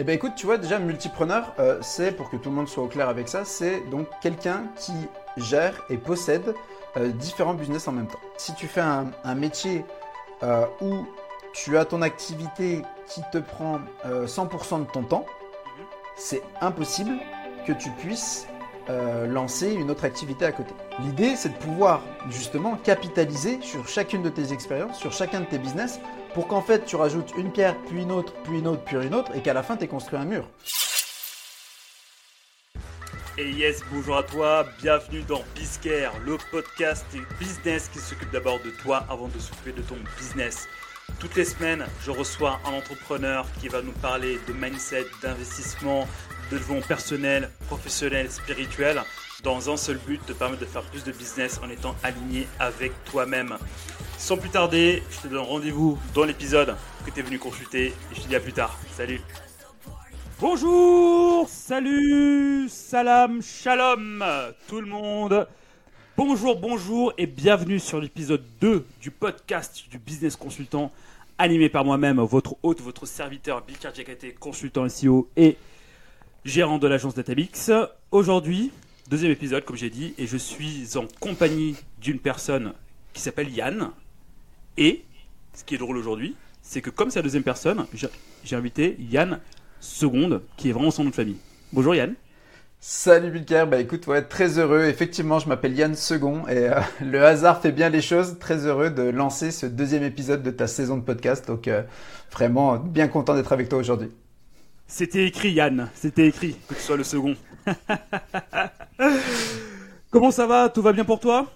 Eh ben écoute, tu vois déjà multipreneur, euh, c'est pour que tout le monde soit au clair avec ça, c'est donc quelqu'un qui gère et possède euh, différents business en même temps. Si tu fais un, un métier euh, où tu as ton activité qui te prend euh, 100% de ton temps, c'est impossible que tu puisses euh, lancer une autre activité à côté. L'idée, c'est de pouvoir justement capitaliser sur chacune de tes expériences, sur chacun de tes business, pour qu'en fait tu rajoutes une pierre, puis une autre, puis une autre, puis une autre, et qu'à la fin tu aies construit un mur. Et yes, bonjour à toi, bienvenue dans Bizcare, le podcast business qui s'occupe d'abord de toi avant de s'occuper de ton business. Toutes les semaines, je reçois un entrepreneur qui va nous parler de mindset, d'investissement, développement personnel, professionnel, spirituel, dans un seul but, te permettre de faire plus de business en étant aligné avec toi-même. Sans plus tarder, je te donne rendez-vous dans l'épisode que tu es venu consulter et je te dis à plus tard. Salut Bonjour, salut, salam, shalom, tout le monde. Bonjour, bonjour et bienvenue sur l'épisode 2 du podcast du business consultant animé par moi-même, votre hôte, votre serviteur, Bikar Jakate, consultant SEO et gérant de l'agence Databix. Aujourd'hui, deuxième épisode, comme j'ai dit, et je suis en compagnie d'une personne qui s'appelle Yann. Et ce qui est drôle aujourd'hui, c'est que comme c'est la deuxième personne, j'ai invité Yann Seconde, qui est vraiment son nom de famille. Bonjour Yann. Salut Bilker, bah écoute, ouais, très heureux. Effectivement, je m'appelle Yann Second et euh, le hasard fait bien les choses. Très heureux de lancer ce deuxième épisode de ta saison de podcast. Donc euh, vraiment bien content d'être avec toi aujourd'hui. C'était écrit Yann, c'était écrit que tu sois le second. Comment ça va? Tout va bien pour toi?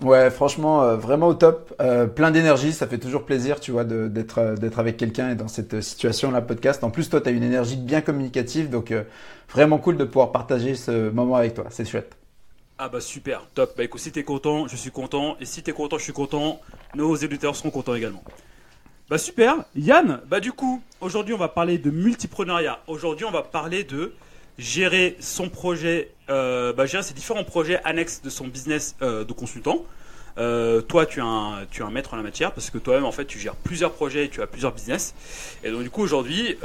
Ouais, franchement, euh, vraiment au top. Euh, plein d'énergie, ça fait toujours plaisir, tu vois, d'être euh, d'être avec quelqu'un et dans cette situation-là, podcast. En plus, toi, tu as une énergie bien communicative, donc euh, vraiment cool de pouvoir partager ce moment avec toi. C'est chouette. Ah bah super, top. Bah écoute, si t'es content, je suis content. Et si t'es content, je suis content. Nos éditeurs seront contents également. Bah super. Yann, bah du coup, aujourd'hui on va parler de multipreneuriat. Aujourd'hui on va parler de gérer son projet, euh, bah gérer ses différents projets annexes de son business euh, de consultant. Euh, toi, tu es, un, tu es un maître en la matière parce que toi-même, en fait, tu gères plusieurs projets et tu as plusieurs business. Et donc, du coup, aujourd'hui,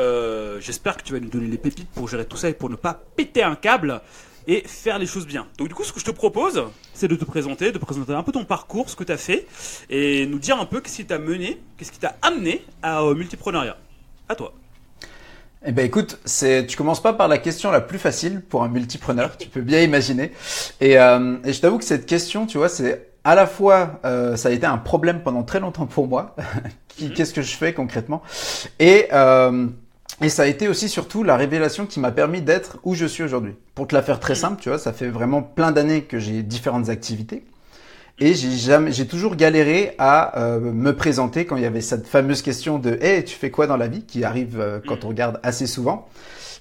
j'espère que tu vas nous donner les pépites pour gérer tout ça et pour ne pas péter un câble et faire les choses bien. Donc, du coup, ce que je te propose, c'est de te présenter, de présenter un peu ton parcours, ce que tu as fait et nous dire un peu qu'est-ce qui t'a mené, qu'est-ce qui t'a amené à euh, multipreneuriat. À toi. Eh ben écoute, c'est tu commences pas par la question la plus facile pour un multipreneur, tu peux bien imaginer. Et, euh, et je t'avoue que cette question, tu vois, c'est à la fois euh, ça a été un problème pendant très longtemps pour moi. Mhm. Qu'est-ce que je fais concrètement? Et euh, et ça a été aussi surtout la révélation qui m'a permis d'être où je suis aujourd'hui. Pour te la faire très simple, tu vois, ça fait vraiment plein d'années que j'ai différentes activités. Et j'ai jamais, j'ai toujours galéré à euh, me présenter quand il y avait cette fameuse question de "Hey, tu fais quoi dans la vie?" qui arrive euh, quand Mhm. on regarde assez souvent.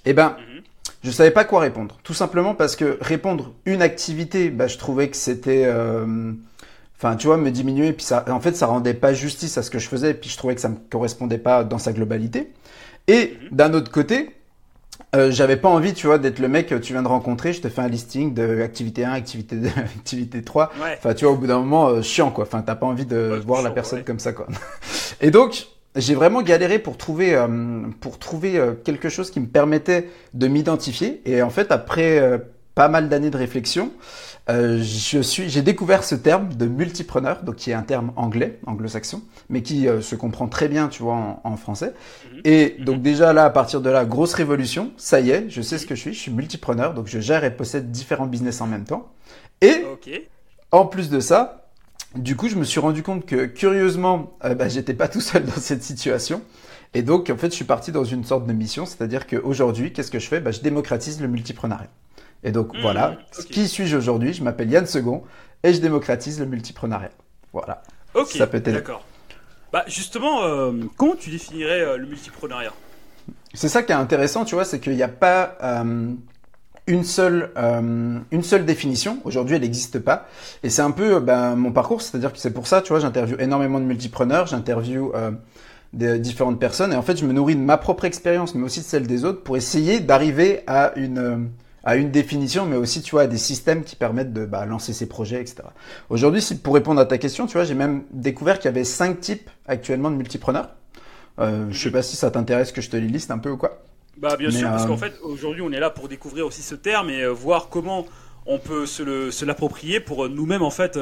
Eh ben, Mhm. je savais pas quoi répondre. Tout simplement parce que répondre une activité, bah, je trouvais que c'était, euh, enfin, tu vois, me diminuer. Puis ça, en fait, ça rendait pas justice à ce que je faisais. Puis je trouvais que ça me correspondait pas dans sa globalité. Et d'un autre côté, euh, j'avais pas envie, tu vois, d'être le mec que tu viens de rencontrer. Je te fais un listing de activité 1, activité 2, activité 3. Ouais. Enfin, tu vois, au bout d'un moment, euh, chiant, quoi. Enfin, t'as pas envie de Ouais, voir la chiant, personne ouais. comme ça, quoi. Et donc, j'ai vraiment galéré pour trouver, euh, pour trouver euh, quelque chose qui me permettait de m'identifier. Et en fait, après euh, pas mal d'années de réflexion, euh, je suis, j'ai découvert ce terme de multipreneur, donc qui est un terme anglais, anglo-saxon, mais qui euh, se comprend très bien, tu vois, en, en français. Mhm. Et donc déjà là, à partir de là, grosse révolution. Ça y est, je sais ce que je suis. Je suis multipreneur, donc je gère et possède différents business en même temps. Et en plus de ça, du coup, je me suis rendu compte que curieusement, euh, bah, j'étais pas tout seul dans cette situation. Et donc, en fait, je suis parti dans une sorte de mission, c'est-à-dire qu'aujourd'hui, qu'est-ce que je fais? Bah, Je démocratise le multiprenariat. Et donc, Mmh, voilà, qui suis-je aujourd'hui? Je m'appelle Yann Second et je démocratise le multiprenariat. Voilà. Ok. Ça peut t'aider. D'accord. Bah justement, euh, comment tu définirais euh, le multipreneuriat C'est ça qui est intéressant, tu vois, c'est qu'il n'y a pas euh, une seule une seule définition. Aujourd'hui, elle n'existe pas. Et c'est un peu ben, mon parcours, c'est-à-dire que c'est pour ça, tu vois, j'interviewe énormément de multipreneurs, j'interviewe des différentes personnes, et en fait, je me nourris de ma propre expérience, mais aussi de celle des autres, pour essayer d'arriver à une à une définition, mais aussi, tu vois, à des systèmes qui permettent de bah, lancer ses projets, etc. Aujourd'hui, si, pour répondre à ta question, tu vois, j'ai même découvert qu'il y avait cinq types actuellement de multipreneurs. Euh, je sais pas si ça t'intéresse que je te les liste un peu ou quoi. Bah bien Mais, sûr, parce euh, qu'en fait aujourd'hui on est là pour découvrir aussi ce terme et euh, voir comment on peut se l'approprier pour euh, nous-mêmes en fait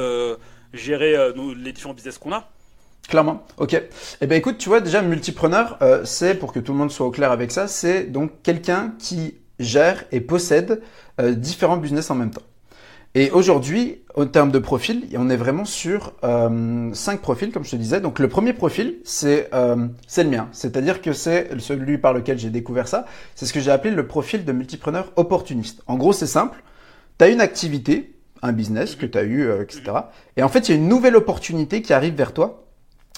gérer nos- les différents business qu'on a. Clairement. Ok. Eh ben écoute, tu vois déjà multipreneur, euh, c'est pour que tout le monde soit au clair avec ça, c'est donc quelqu'un qui gère et possède euh, différents business en même temps. Et aujourd'hui, au terme de profil, on est vraiment sur euh, cinq profils, comme je te disais. Donc le premier profil, c'est euh, c'est le mien, c'est-à-dire que c'est celui par lequel j'ai découvert ça. C'est ce que j'ai appelé le profil de multipreneur opportuniste. En gros, c'est simple. Tu as une activité, un business que tu as eu, euh, etc. Et en fait, il y a une nouvelle opportunité qui arrive vers toi.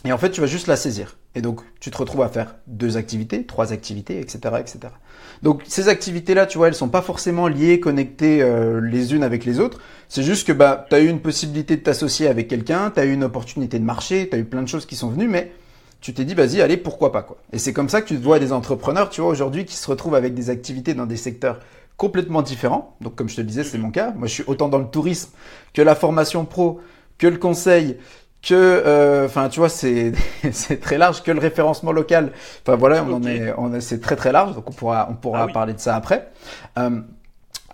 Et en fait, tu vas juste la saisir. Et donc, tu te retrouves à faire deux activités, trois activités, etc., etc. Donc, ces activités-là, tu vois, elles sont pas forcément liées, connectées euh, les unes avec les autres. C'est juste que bah, tu as eu une possibilité de t'associer avec quelqu'un, tu as eu une opportunité de marché, tu as eu plein de choses qui sont venues, mais tu t'es dit, vas-y, allez, pourquoi pas, quoi. Et c'est comme ça que tu vois des entrepreneurs, tu vois, aujourd'hui, qui se retrouvent avec des activités dans des secteurs complètement différents. Donc, comme je te le disais, c'est mon cas. Moi, je suis autant dans le tourisme que la formation pro, que le conseil, que, euh, enfin, tu vois, c'est c'est très large, que le référencement local. Enfin voilà, on en Ok. est, on est, c'est très très large. Donc on pourra, on pourra Ah oui. parler de ça après. Euh,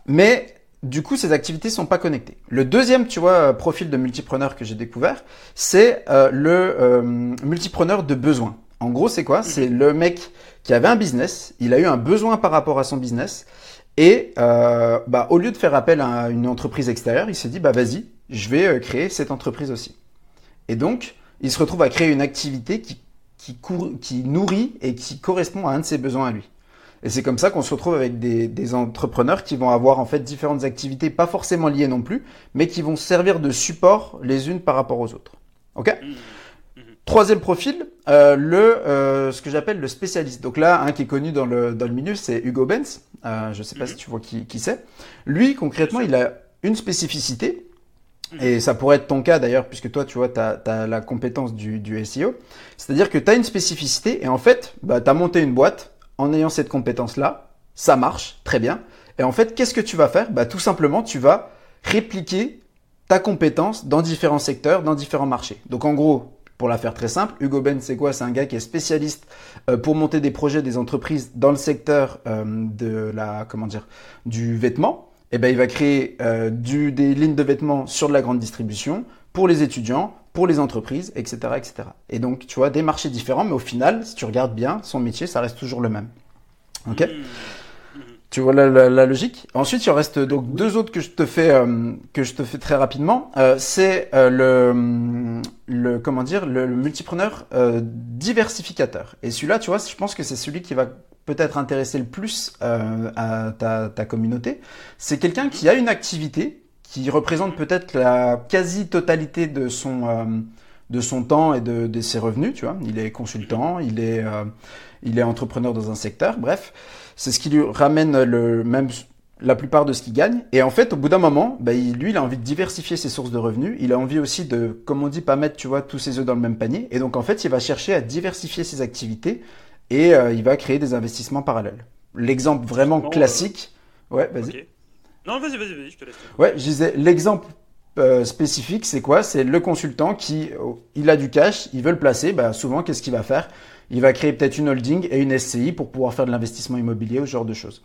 mais du coup, ces activités sont pas connectées. Le deuxième, tu vois, profil de multipreneur que j'ai découvert, c'est euh, le euh, multipreneur de besoin. En gros, c'est quoi? C'est le mec qui avait un business, il a eu un besoin par rapport à son business, et euh, bah, au lieu de faire appel à une entreprise extérieure, il s'est dit bah vas-y, je vais euh, créer cette entreprise aussi. Et donc, il se retrouve à créer une activité qui, qui, court- qui nourrit et qui correspond à un de ses besoins à lui. Et c'est comme ça qu'on se retrouve avec des, des entrepreneurs qui vont avoir en fait différentes activités, pas forcément liées non plus, mais qui vont servir de support les unes par rapport aux autres. Ok? Mmh. Troisième profil, euh, le euh, ce que j'appelle le spécialiste. Donc là, un qui est connu dans le dans le milieu, c'est Hugo Benz. Euh, je sais pas Mhm. si tu vois qui qui c'est. Lui, concrètement, il a une spécificité. Et ça pourrait être ton cas d'ailleurs, puisque toi, tu vois, tu as, la compétence du, du SEO. C'est-à-dire que tu as une spécificité et en fait, bah, tu as monté une boîte en ayant cette compétence-là. Ça marche, très bien. Et en fait, qu'est-ce que tu vas faire? Bah, Tout simplement, tu vas répliquer ta compétence dans différents secteurs, dans différents marchés. Donc en gros, pour la faire très simple, Hugo Ben, c'est quoi? C'est un gars qui est spécialiste euh, pour monter des projets, des entreprises dans le secteur euh, de la, comment dire, du vêtement. Et ben, il va créer euh, du, des lignes de vêtements sur de la grande distribution pour les étudiants, pour les entreprises, etc., etc. Et donc, tu vois, des marchés différents, mais au final, si tu regardes bien, son métier, ça reste toujours le même. Ok? Mmh. tu vois la, la- la logique? Ensuite, il reste donc deux autres que je te fais euh, que je te fais très rapidement. Euh, c'est euh, le le comment dire le, le multipreneur diversificateur. Et celui-là, tu vois, je pense que c'est celui qui va peut-être intéresser le plus euh, à ta, ta communauté. C'est quelqu'un qui a une activité qui représente peut-être la quasi-totalité de son euh, de son temps et de, de ses revenus. Tu vois, il est consultant, il est euh, il est entrepreneur dans un secteur. Bref, c'est ce qui lui ramène le même la plupart de ce qu'il gagne. Et en fait, au bout d'un moment, bah, lui, il a envie de diversifier ses sources de revenus. Il a envie aussi de, comme on dit, pas mettre, tu vois, tous ses œufs dans le même panier. Et donc, en fait, il va chercher à diversifier ses activités et euh, il va créer des investissements parallèles. L'exemple vraiment Bon, classique. Ouais, vas-y. Non, vas-y, vas-y, vas-y, je te laisse. Ouais, je disais, l'exemple euh, spécifique, c'est quoi? C'est le consultant qui, oh, il a du cash, il veut le placer. Bah, souvent, qu'est-ce qu'il va faire? Il va créer peut-être une holding et une SCI pour pouvoir faire de l'investissement immobilier ou ce genre de choses.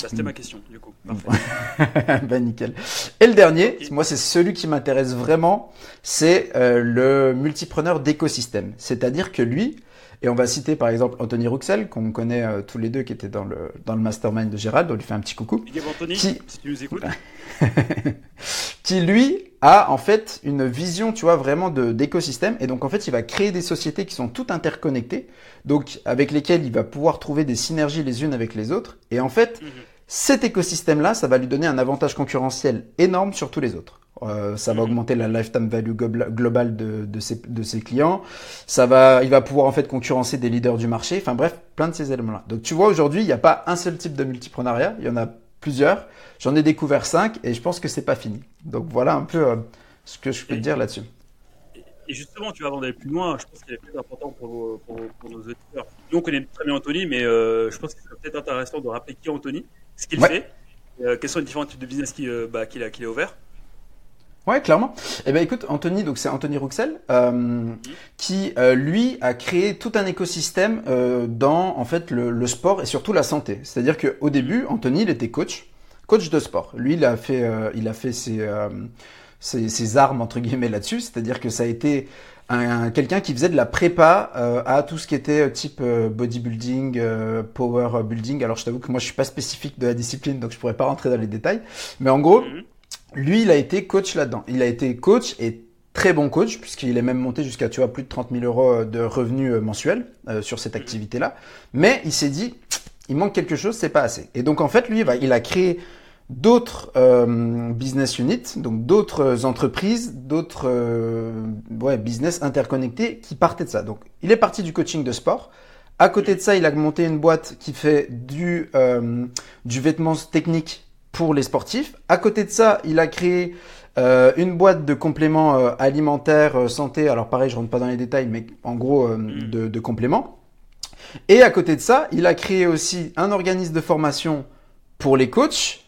Bah, C'était ma question, du coup. Parfait. bah nickel. Et le dernier, moi c'est celui qui m'intéresse vraiment, c'est euh, le multipreneur d'écosystème. C'est-à-dire que lui, et on va citer par exemple Anthony Rouxel, qu'on connaît euh, tous les deux, qui était dans le, dans le mastermind de Gérald, on lui fait un petit coucou, Big up, Anthony, Qui- si tu nous écoutes. qui lui a en fait une vision, tu vois, vraiment de d'écosystème, et donc en fait il va créer des sociétés qui sont toutes interconnectées, donc avec lesquelles il va pouvoir trouver des synergies les unes avec les autres, et en fait Mhm. Cet écosystème-là, ça va lui donner un avantage concurrentiel énorme sur tous les autres. Euh, ça va augmenter la lifetime value globale de, de, ses, de ses clients. Ça va, il va pouvoir en fait concurrencer des leaders du marché. Enfin bref, plein de ces éléments-là. Donc tu vois, aujourd'hui, il n'y a pas un seul type de multipreneuriat. Il y en a plusieurs. J'en ai découvert cinq et je pense que c'est pas fini. Donc voilà un peu euh, ce que je peux te dire là-dessus. Et justement, tu vas avant d'aller plus loin, je pense qu'il est plus important pour, vos- pour, pour nos auditeurs. Nous, on connaît très bien Anthony, mais euh, je pense qu'il serait peut-être intéressant de rappeler qui est Anthony, ce qu'il Ouais. fait, quels sont les différents types de business qu'il bah, qu'il a, qu'il a ouvert. Ouais, clairement. Eh ben écoute, Anthony, donc c'est Anthony Rouxel, euh, qui euh, lui a créé tout un écosystème euh, dans en fait le, le, sport et surtout la santé. C'est-à-dire qu'au début, Anthony, il était coach, coach de sport. Lui, il a fait, euh, il a fait ses, euh, ses, ses armes entre guillemets là-dessus. C'est-à-dire que ça a été un, quelqu'un qui faisait de la prépa euh, à tout ce qui était type euh, bodybuilding, euh, power building. Alors je t'avoue que moi je suis pas spécifique de la discipline, donc je pourrais pas rentrer dans les détails. Mais en gros, Mhm. Lui, il a été coach là-dedans. Il a été coach et très bon coach, puisqu'il est même monté jusqu'à, tu vois, plus de 30 000 euros de revenus euh, mensuels euh, sur cette activité-là. Mais il s'est dit, il manque quelque chose, c'est pas assez. Et donc, en fait, lui, bah, il a créé d'autres euh, business units, donc d'autres entreprises, d'autres euh, ouais, business interconnectés qui partaient de ça. Donc, il est parti du coaching de sport. À côté de ça, il a monté une boîte qui fait du, euh, du vêtement technique pour les sportifs. À côté de ça, il a créé euh, une boîte de compléments euh, alimentaires euh, santé. Alors pareil, je rentre pas dans les détails, mais en gros euh, Mm. de, de compléments. Et à côté de ça, il a créé aussi un organisme de formation pour les coachs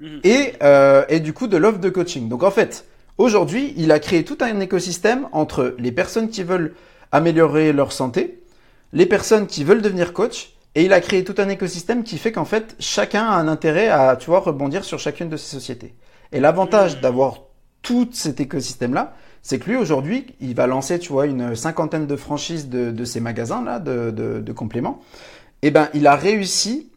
Mhm. et, euh, et du coup de l'offre de coaching. Donc en fait, aujourd'hui, il a créé tout un écosystème entre les personnes qui veulent améliorer leur santé, les personnes qui veulent devenir coach, et il a créé tout un écosystème qui fait qu'en fait, chacun a un intérêt à, tu vois, rebondir sur chacune de ces sociétés. Et l'avantage Mhm. d'avoir tout cet écosystème-là, c'est que lui, aujourd'hui, il va lancer, tu vois, une cinquantaine de franchises de, de ces magasins-là, de, de, de compléments. Et ben, il a réussi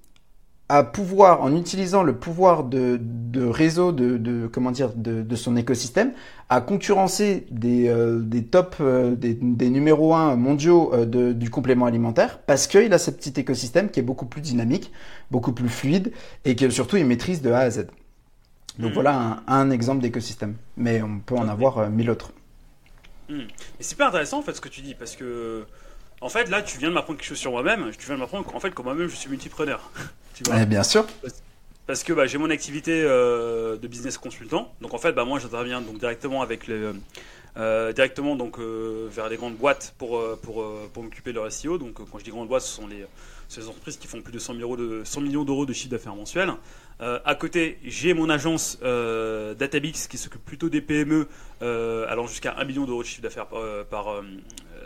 à pouvoir, en utilisant le pouvoir de, de réseau, de, de comment dire, de, de son écosystème, à concurrencer des, euh, des top, euh, des, des numéros 1 mondiaux euh, de, du complément alimentaire, parce qu'il a ce petit écosystème qui est beaucoup plus dynamique, beaucoup plus fluide, et que surtout il maîtrise de A à Z. Donc Mhm. voilà un, un exemple d'écosystème, mais on peut en avoir mille autres. Et c'est super intéressant en fait ce que tu dis parce que en fait là tu viens de m'apprendre quelque chose sur moi-même. Tu viens de m'apprendre qu'en fait que moi-même je suis multipreneur. tu vois Eh bien sûr. Parce que bah, j'ai mon activité euh, de business consultant. Donc en fait, bah, moi j'interviens donc directement avec les, euh, directement donc euh, vers les grandes boîtes pour euh, pour euh, pour m'occuper de leur SEO. Donc euh, quand je dis grandes boîtes, ce sont les ces entreprises qui font plus de 100, 000 euros de 100 millions d'euros de chiffre d'affaires mensuel. Euh, à côté, j'ai mon agence euh, Databix qui s'occupe plutôt des PME, euh, allant jusqu'à 1 million d'euros de chiffre d'affaires par, euh, par, euh,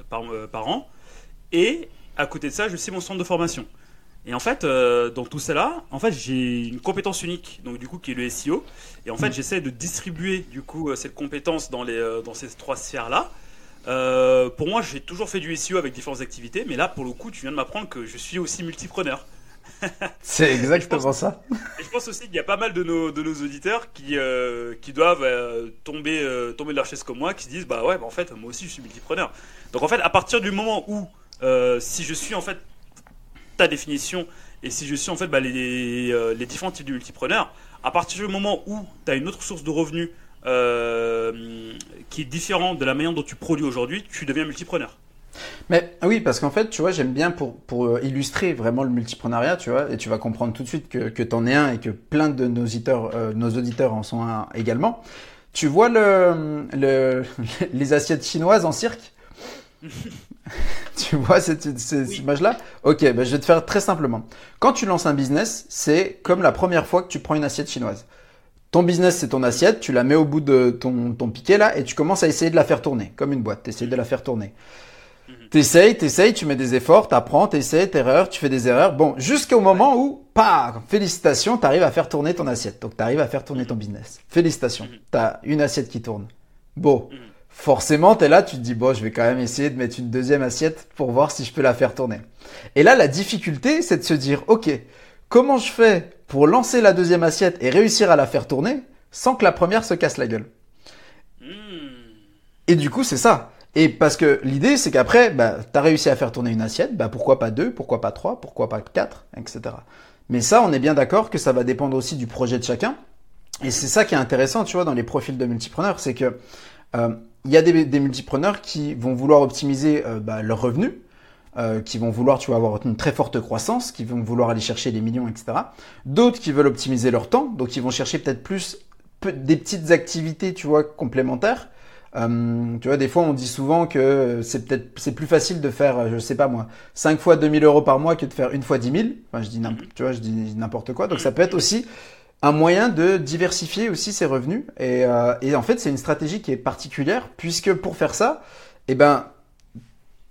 par, euh, par an. Et à côté de ça, je sais mon centre de formation. Et en fait, euh, dans tout cela, en fait, j'ai une compétence unique, donc du coup, qui est le SEO. Et en fait, Mm. j'essaie de distribuer du coup euh, cette compétence dans les euh, dans ces trois sphères-là. Euh, pour moi, j'ai toujours fait du SEO avec différentes activités, mais là, pour le coup, tu viens de m'apprendre que je suis aussi multipreneur. C'est exactement ça. Et je pense aussi qu'il y a pas mal de nos, de nos auditeurs qui, euh, qui doivent euh, tomber, tomber de leur chaise comme moi, qui se disent bah ouais, bah en fait, moi aussi je suis multipreneur. Donc en fait, à partir du moment où, euh, si je suis en fait ta définition et si je suis en fait bah, les, euh, les différents types de multipreneurs, à partir du moment où tu as une autre source de revenus euh, qui est différente de la manière dont tu produis aujourd'hui, tu deviens multipreneur. Mais oui, parce qu'en fait, tu vois, j'aime bien pour, illustrer vraiment le multipreneuriat, tu vois, et tu vas comprendre tout de suite que, que t'en es un et que plein de nos auditeurs, nos auditeurs en sont un également. Tu vois le, le, les assiettes chinoises en cirque? Tu vois cette, cette Oui. image-là? Ok, ben je vais te faire très simplement. Quand tu lances un business, c'est comme la première fois que tu prends une assiette chinoise. Ton business, c'est ton assiette, tu la mets au bout de ton, ton piquet là, et tu commences à essayer de la faire tourner, comme une boîte, tu essayes de la faire tourner. T'essayes, t'essayes, tu mets des efforts, t'apprends, t'essayes, t'erreurs, tu fais des erreurs. Bon, jusqu'au moment où, paf, félicitations, t'arrives à faire tourner ton assiette. Donc t'arrives à faire tourner ton business. Félicitations, Mhm. t'as une assiette qui tourne. Bon, Forcément, t'es là, tu te dis, bon, je vais quand même essayer de mettre une deuxième assiette pour voir si je peux la faire tourner. Et là, la difficulté, c'est de se dire, ok, comment je fais pour lancer la deuxième assiette et réussir à la faire tourner sans que la première se casse la gueule? Hmm. et du coup, c'est ça. Et parce que l'idée, c'est qu'après, bah, tu as réussi à faire tourner une assiette, bah, pourquoi pas deux, pourquoi pas trois, pourquoi pas quatre, etc. Mais ça, on est bien d'accord que ça va dépendre aussi du projet de chacun. Et c'est ça qui est intéressant, tu vois, dans les profils de multipreneurs, c'est que euh, il y a des, des multipreneurs qui vont vouloir optimiser euh, bah, leurs revenus, euh, qui vont vouloir, tu vois, avoir une très forte croissance, qui vont vouloir aller chercher les millions, etc. D'autres qui veulent optimiser leur temps, donc ils vont chercher peut-être plus des petites activités, tu vois, complémentaires. Euh, tu vois, des fois, on dit souvent que c'est peut-être c'est plus facile de faire, euh, je sais pas moi, 5 fois 2000 euros par mois que de faire une fois 10 000. Enfin, je dis Mhm. tu vois, je dis n'importe quoi. Donc, ça peut être aussi un moyen de diversifier aussi ses revenus. Et, euh, et en fait, c'est une stratégie qui est particulière puisque pour faire ça, eh ben,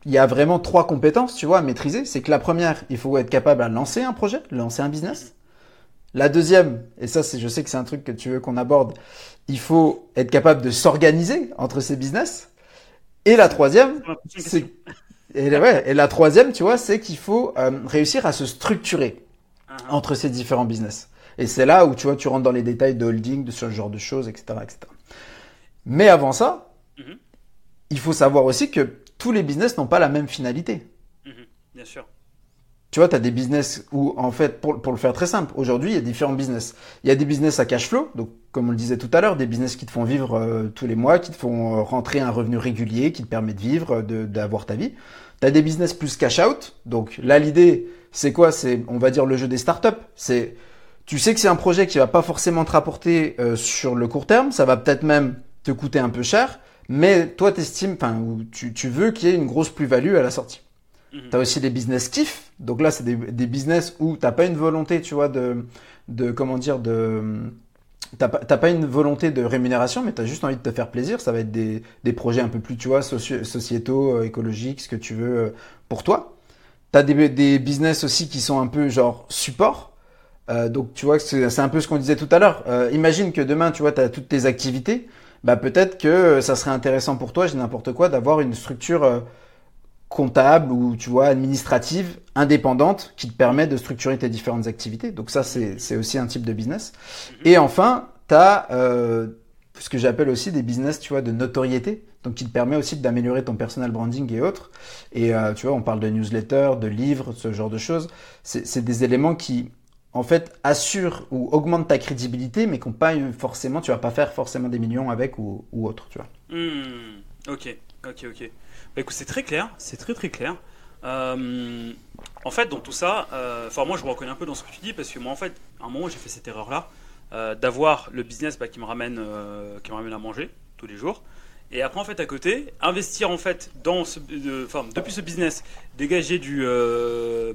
il y a vraiment trois compétences, tu vois, à maîtriser. C'est que la première, il faut être capable à lancer un projet, lancer un business. La deuxième, et ça, c'est, je sais que c'est un truc que tu veux qu'on aborde, il faut être capable de s'organiser entre ces business. Et la troisième, c'est, et, ouais, et la troisième, tu vois, c'est qu'il faut euh, réussir à se structurer Ah, entre ces différents business. Et c'est là où tu vois, tu rentres dans les détails de holding, de ce genre de choses, etc., etc. Mais avant ça, Mhm. il faut savoir aussi que tous les business n'ont pas la même finalité. mhm, Bien sûr. Tu vois, tu as des business où, en fait, pour, pour le faire très simple, aujourd'hui, il y a différents business. Il y a des business à cash flow, donc comme on le disait tout à l'heure, des business qui te font vivre euh, tous les mois, qui te font euh, rentrer un revenu régulier, qui te permet de vivre, d'avoir ta vie. Tu as des business plus cash out, donc là, l'idée, c'est quoi? C'est, on va dire, le jeu des startups. C'est, tu sais que c'est un projet qui va pas forcément te rapporter euh, sur le court terme, ça va peut-être même te coûter un peu cher, mais toi, t'estimes, enfin, ou tu, tu veux qu'il y ait une grosse plus-value à la sortie. Mhm. T'as aussi des business kiff. Donc là, c'est des, des business où t'as pas une volonté, tu vois, de, de comment dire, de, t'as pas, pas une volonté de rémunération, mais t'as juste envie de te faire plaisir. Ça va être des, des projets un peu plus, tu vois, sociétaux, euh, écologiques, ce que tu veux euh, pour toi. T'as des, des business aussi qui sont un peu genre support. Euh, donc tu vois, c'est c'est un peu ce qu'on disait tout à l'heure. Euh, imagine que demain, tu vois, t'as toutes tes activités. Bah peut-être que euh, ça serait intéressant pour toi, j'ai n'importe quoi, d'avoir une structure euh, comptable ou tu vois administrative indépendante qui te permet de structurer tes différentes activités. Donc ça c'est c'est aussi un type de business. Et enfin, tu as ce que j'appelle aussi des business, tu vois, de notoriété. Donc qui te permet aussi d'améliorer ton personal branding et autres. Et euh, tu vois, on parle de newsletter, de livres, ce genre de choses. C'est des éléments qui en fait assurent ou augmentent ta crédibilité, mais qu'on pas forcément, tu vas pas faire forcément des millions avec ou, autre, tu vois. Hmm, ok, ok, ok. Bah écoute, c'est très clair, c'est très très clair. Euh, en fait, dans tout ça, euh, enfin moi je me reconnais un peu dans ce que tu dis parce que moi en fait, à un moment j'ai fait cette erreur-là euh, d'avoir le business bah, qui me ramène, qui me ramène à manger tous les jours. Et après en fait à côté, investir en fait dans ce, de- enfin depuis ce business, dégager du, euh,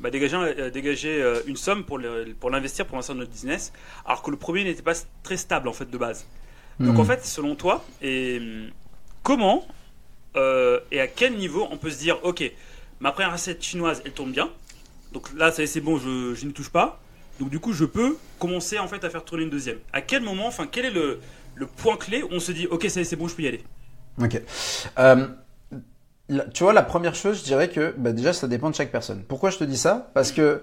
bah, dégager, euh, dégager euh, une somme pour le- pour l'investir pour l'instant dans notre business, alors que le premier n'était pas très stable en fait de base. Donc en fait, selon toi, et comment euh, et à quel niveau on peut se dire, ok, ma première recette chinoise, elle tourne bien. Donc là, ça y est, c'est bon, je, je n'y touche pas. Donc du coup, je peux commencer en fait à faire tourner une deuxième. À quel moment, enfin, quel est le, le point clé où on se dit, ok, ça y est, c'est bon, je peux y aller. Ok. Euh, la- tu vois, la première chose, je dirais que bah, déjà, ça dépend de chaque personne. Pourquoi je te dis ça? Parce que,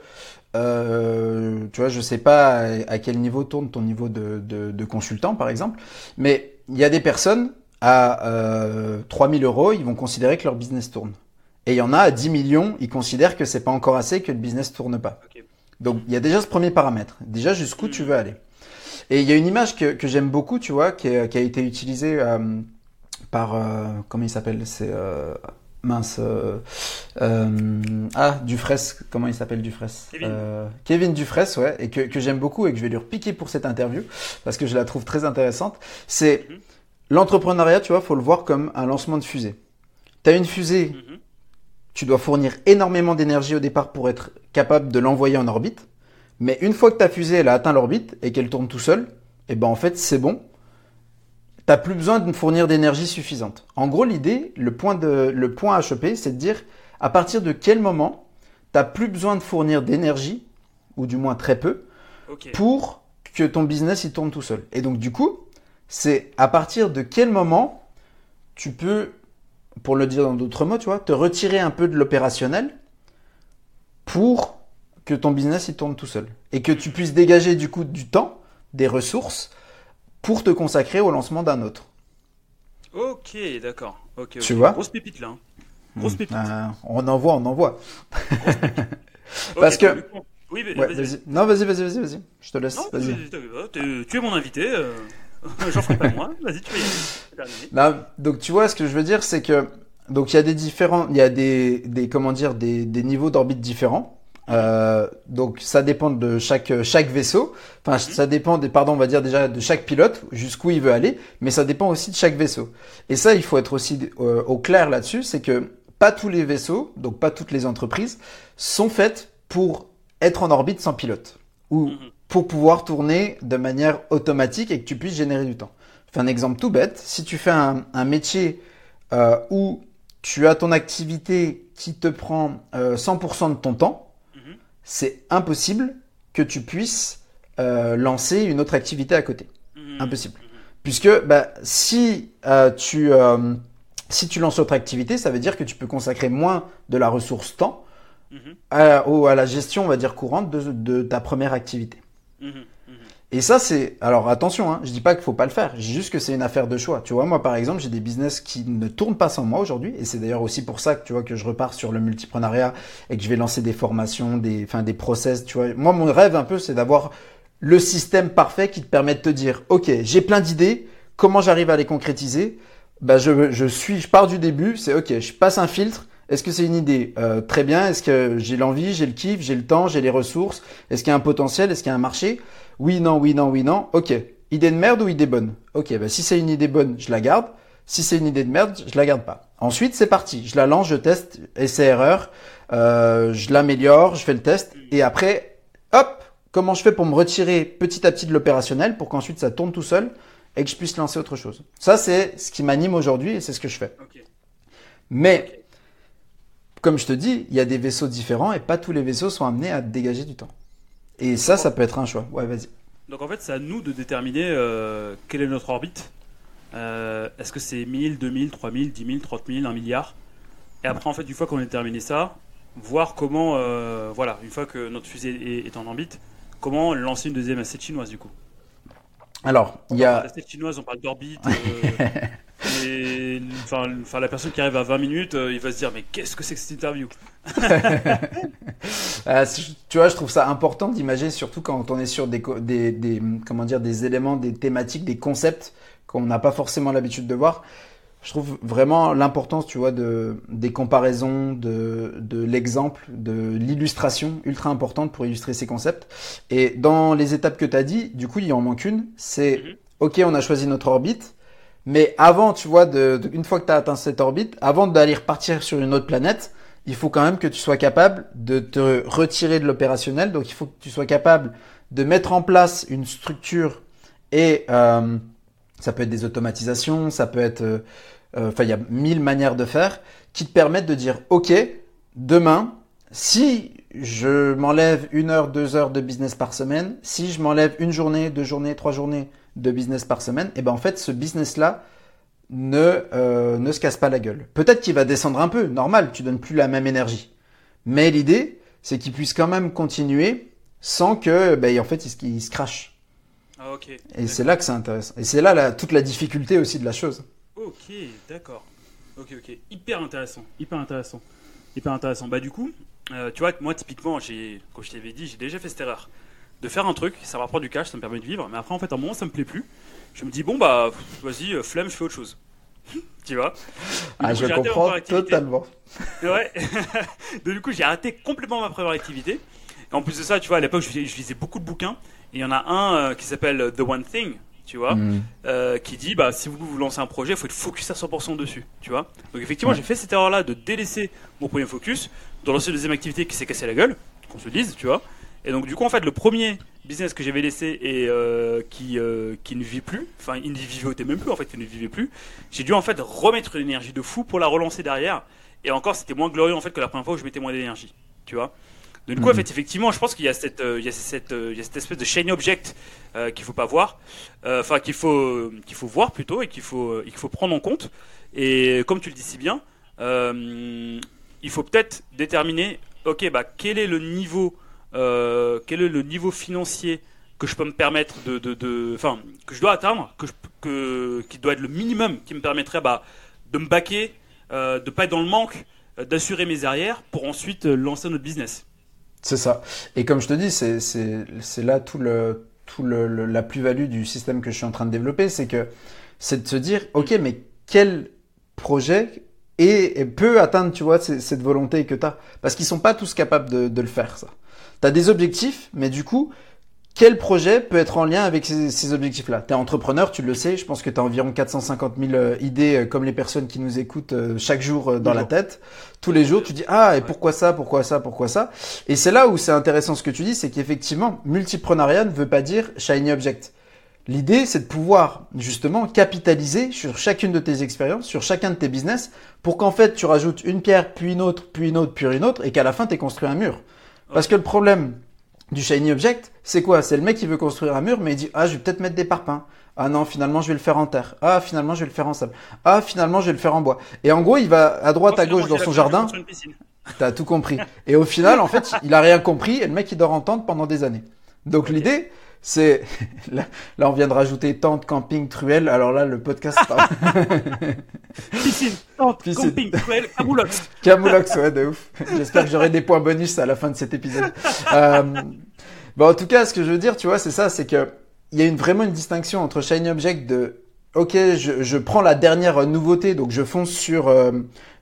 euh, tu vois, je sais pas à, à quel niveau tourne ton niveau de, de, de consultant, par exemple, mais il y a des personnes à euh, 3000 euros, ils vont considérer que leur business tourne. Et il y en a à 10 millions, ils considèrent que c'est pas encore assez, que le business tourne pas. Donc, il y a déjà ce premier paramètre. Déjà, jusqu'où tu veux aller. Et il y a une image que, que j'aime beaucoup, tu vois, qui, est- qui a été utilisée euh, par euh, comment il s'appelle C'est euh, mince. euh, euh, ah, Dufresne. Comment il s'appelle Dufresne Kevin. Euh, Kevin Dufresne, ouais, et que, que j'aime beaucoup et que je vais lui repiquer pour cette interview parce que je la trouve très intéressante. C'est Mhm. l'entrepreneuriat, tu vois, faut le voir comme un lancement de fusée. T'as une fusée, Mhm. tu dois fournir énormément d'énergie au départ pour être capable de l'envoyer en orbite. Mais une fois que ta fusée elle a atteint l'orbite et qu'elle tourne tout seul, et ben en fait c'est bon. T'as plus besoin de fournir d'énergie suffisante. En gros, l'idée, le point de, le point à choper, c'est de dire à partir de quel moment t'as plus besoin de fournir d'énergie, ou du moins très peu, pour que ton business il tourne tout seul. Et donc du coup, c'est à partir de quel moment tu peux, pour le dire dans d'autres mots, tu vois, te retirer un peu de l'opérationnel pour que ton business il tourne tout seul et que tu puisses dégager du coup du temps, des ressources pour te consacrer au lancement d'un autre. Ok, d'accord. Ok. Tu vois Grosse pépite là. hein. Grosse pépite. Euh, on en voit, on en voit. Ok, parce que- Oui, mais Ouais, vas-y. vas-y. Non, vas-y, vas-y, vas-y, vas-y. Je te laisse. Non, Vas-y. tu es mon invité. euh, J'en ferai pas moi. Vas-y, tu peux y donc tu vois, ce que je veux dire, c'est que donc il y a des différents, il y a des, des comment dire, des, des niveaux d'orbite différents. Euh, donc ça dépend de chaque chaque vaisseau. Enfin, ça dépend des, pardon, on va dire déjà de chaque pilote jusqu'où il veut aller, mais ça dépend aussi de chaque vaisseau. Et ça, il faut être aussi euh, au clair là-dessus, c'est que pas tous les vaisseaux, donc pas toutes les entreprises, sont faites pour être en orbite sans pilote ou Mhm. pour pouvoir tourner de manière automatique et que tu puisses générer du temps. Fais un exemple tout bête. Si tu fais un, métier euh, où tu as ton activité qui te prend 100% de ton temps, mhm. C'est impossible que tu puisses lancer une autre activité à côté. Mhm. Impossible. Puisque bah, si tu si tu lances autre activité, ça veut dire que tu peux consacrer moins de la ressource temps à, à, la gestion, on va dire, courante de, ta première activité. Et ça, c'est... Alors attention, hein, je dis pas qu'il faut pas le faire, je dis juste que c'est une affaire de choix. Tu vois, moi par exemple, j'ai des business qui ne tournent pas sans moi aujourd'hui, et c'est d'ailleurs aussi pour ça que tu vois que je repars sur le multiprenariat et que je vais lancer des formations, des, enfin des process. Tu vois, moi mon rêve un peu, c'est d'avoir le système parfait qui te permet de te dire, ok, j'ai plein d'idées, comment j'arrive à les concrétiser? Bah je, je suis, je pars du début, c'est ok, je passe un filtre. Est-ce que c'est une idée? Euh, Très bien. Est-ce que j'ai l'envie, j'ai le kiff, j'ai le temps, j'ai les ressources? Est-ce qu'il y a un potentiel? Est-ce qu'il y a un marché? Oui, non, oui, non, oui, non. Ok. Idée de merde ou idée bonne? Ok, bah si c'est une idée bonne, je la garde. Si c'est une idée de merde, je la garde pas. Ensuite, c'est parti. Je la lance, je teste, essai-erreur. Euh, je l'améliore, je fais le test. Et après, hop, comment je fais pour me retirer petit à petit de l'opérationnel pour qu'ensuite ça tourne tout seul et que je puisse lancer autre chose? Ça, c'est ce qui m'anime aujourd'hui et c'est ce que je fais. Mais, comme je te dis, il y a des vaisseaux différents et pas tous les vaisseaux sont amenés à dégager du temps. Et ça, ça peut être un choix. Ouais, vas-y. Donc en fait, c'est à nous de déterminer euh, quelle est notre orbite. Euh, est-ce que c'est 1000, 2000, 3000, 10 000, 30 000, 1 milliard? Et après, en fait, une fois qu'on a déterminé ça, voir comment, euh, voilà, une fois que notre fusée est, est en orbite, comment lancer une deuxième assiette chinoise du coup? Alors, il y a. La chinoise, on parle d'orbite. Euh, enfin, la personne qui arrive à 20 minutes, euh, il va se dire Mais qu'est-ce que c'est que cette interview? Euh, Tu vois, je trouve ça important d'imaginer, surtout quand on est sur des, des, des, comment dire, des éléments, des thématiques, des concepts qu'on n'a pas forcément l'habitude de voir je trouve vraiment l'importance, tu vois, de, des comparaisons, de, de l'exemple, de l'illustration ultra importante pour illustrer ces concepts. Et dans les étapes que tu as dit, du coup, il y en manque une. C'est, mhm. OK, on a choisi notre orbite. Mais avant, tu vois, une fois que tu as atteint cette orbite, avant d'aller repartir sur une autre planète, il faut quand même que tu sois capable de te retirer de l'opérationnel. Donc, il faut que tu sois capable de mettre en place une structure et euh, ça peut être des automatisations, ça peut être euh, euh, enfin il y a mille manières de faire qui te permettent de dire ok demain si je m'enlève une heure deux heures de business par semaine si je m'enlève une journée deux journées trois journées de business par semaine et eh ben en fait ce business là ne euh, ne se casse pas la gueule peut-être qu'il va descendre un peu normal tu donnes plus la même énergie mais l'idée c'est qu'il puisse quand même continuer sans que ben, en fait il se, crache ah, ok. Et c'est là que c'est intéressant. Et c'est là toute la difficulté aussi de la chose. Ok, d'accord. Ok, ok. Hyper intéressant. Hyper intéressant. Hyper intéressant. Bah, du coup, euh, tu vois, moi, typiquement, j'ai, comme je t'avais dit, j'ai déjà fait cette erreur. De faire un truc, ça va prendre du cash, ça me permet de vivre. Mais après, en fait, à un moment, ça me plaît plus. Je me dis, bon, bah, vas-y, euh, flemme, je fais autre chose. tu vois Ah, je comprends totalement. ouais. du coup, j'ai arrêté complètement ma première activité. Et en plus de ça, tu vois, à l'époque, je, lisais beaucoup de bouquins. Et il y en a un euh, qui s'appelle The One Thing tu vois, mm. euh, qui dit bah si vous vous lancez un projet, il faut être focus à 100% dessus, tu vois. Donc effectivement, j'ai fait cette erreur-là de délaisser mon premier focus, de lancer une deuxième activité qui s'est cassé la gueule, qu'on se dise, tu vois. Et donc du coup, en fait, le premier business que j'avais laissé et euh, qui euh, qui ne vit plus, enfin il ne vivotait même plus en fait, il ne vivait plus. J'ai dû en fait remettre une énergie de fou pour la relancer derrière. Et encore, c'était moins glorieux en fait que la première fois où je mettais moins d'énergie, tu vois. Du coup, en mhm. fait, effectivement, je pense qu'il y a cette, euh, il y a cette, euh, il y a cette espèce de shiny object euh, qu'il faut pas voir, enfin qu'il faut, qu'il faut voir plutôt et qu'il faut, qu'il faut prendre en compte. Et comme tu le dis si bien, il faut peut-être déterminer, ok, bah quel est le niveau, quel est le niveau financier que je peux me permettre de, enfin que je dois atteindre, que, qui doit être le minimum qui me permettrait bah, de me baquer, de pas être dans le manque, d'assurer mes arrières pour ensuite lancer notre business. C'est ça. Et comme je te dis, c'est là tout le, tout le, la plus-value du système que je suis en train de développer, c'est que c'est de se dire, ok, mais quel projet et, peut atteindre, tu vois, cette volonté que tu as Parce qu'ils sont pas tous capables de le faire, ça. Tu as des objectifs, mais du coup, quel projet peut être en lien avec ces, objectifs-là? Tu es entrepreneur, tu le sais, je pense que tu as environ 450 000 euh, idées euh, comme les personnes qui nous écoutent euh, chaque jour dans la tête. Tous les jours, tu dis ah et pourquoi ça, pourquoi ça, pourquoi ça? Et c'est là où c'est intéressant ce que tu dis, c'est qu'effectivement, multiprenariat ne veut pas dire shiny object. L'idée, c'est de pouvoir justement capitaliser sur chacune de tes expériences, sur chacun de tes business, pour qu'en fait tu rajoutes une pierre, puis une autre, puis une autre, puis une autre, et qu'à la fin tu construit un mur. Parce que le problème, du shiny object, c'est quoi? C'est le mec qui veut construire un mur, mais il dit ah je vais peut-être mettre des parpaings. Ah non, finalement je vais le faire en terre. Ah finalement je vais le faire en sable. Ah finalement je vais le faire en bois. Et en gros il va à droite, à gauche dans son jardin. T'as tout compris. Et au final en fait il a rien compris et le mec il doit entendre pendant des années. Donc l'idée c'est là, on vient de rajouter tente, camping, truelle. Alors là, le podcast. Piscine, tente, camping, truelle, camoulox. camoulox, ouais, de ouf. J'espère que j'aurai des points bonus à la fin de cet épisode. Euh, bon, en tout cas, ce que je veux dire, tu vois, c'est ça, c'est que il y a une, vraiment une distinction entre shiny object de ok, je, je, prends la dernière nouveauté, donc je fonce sur euh,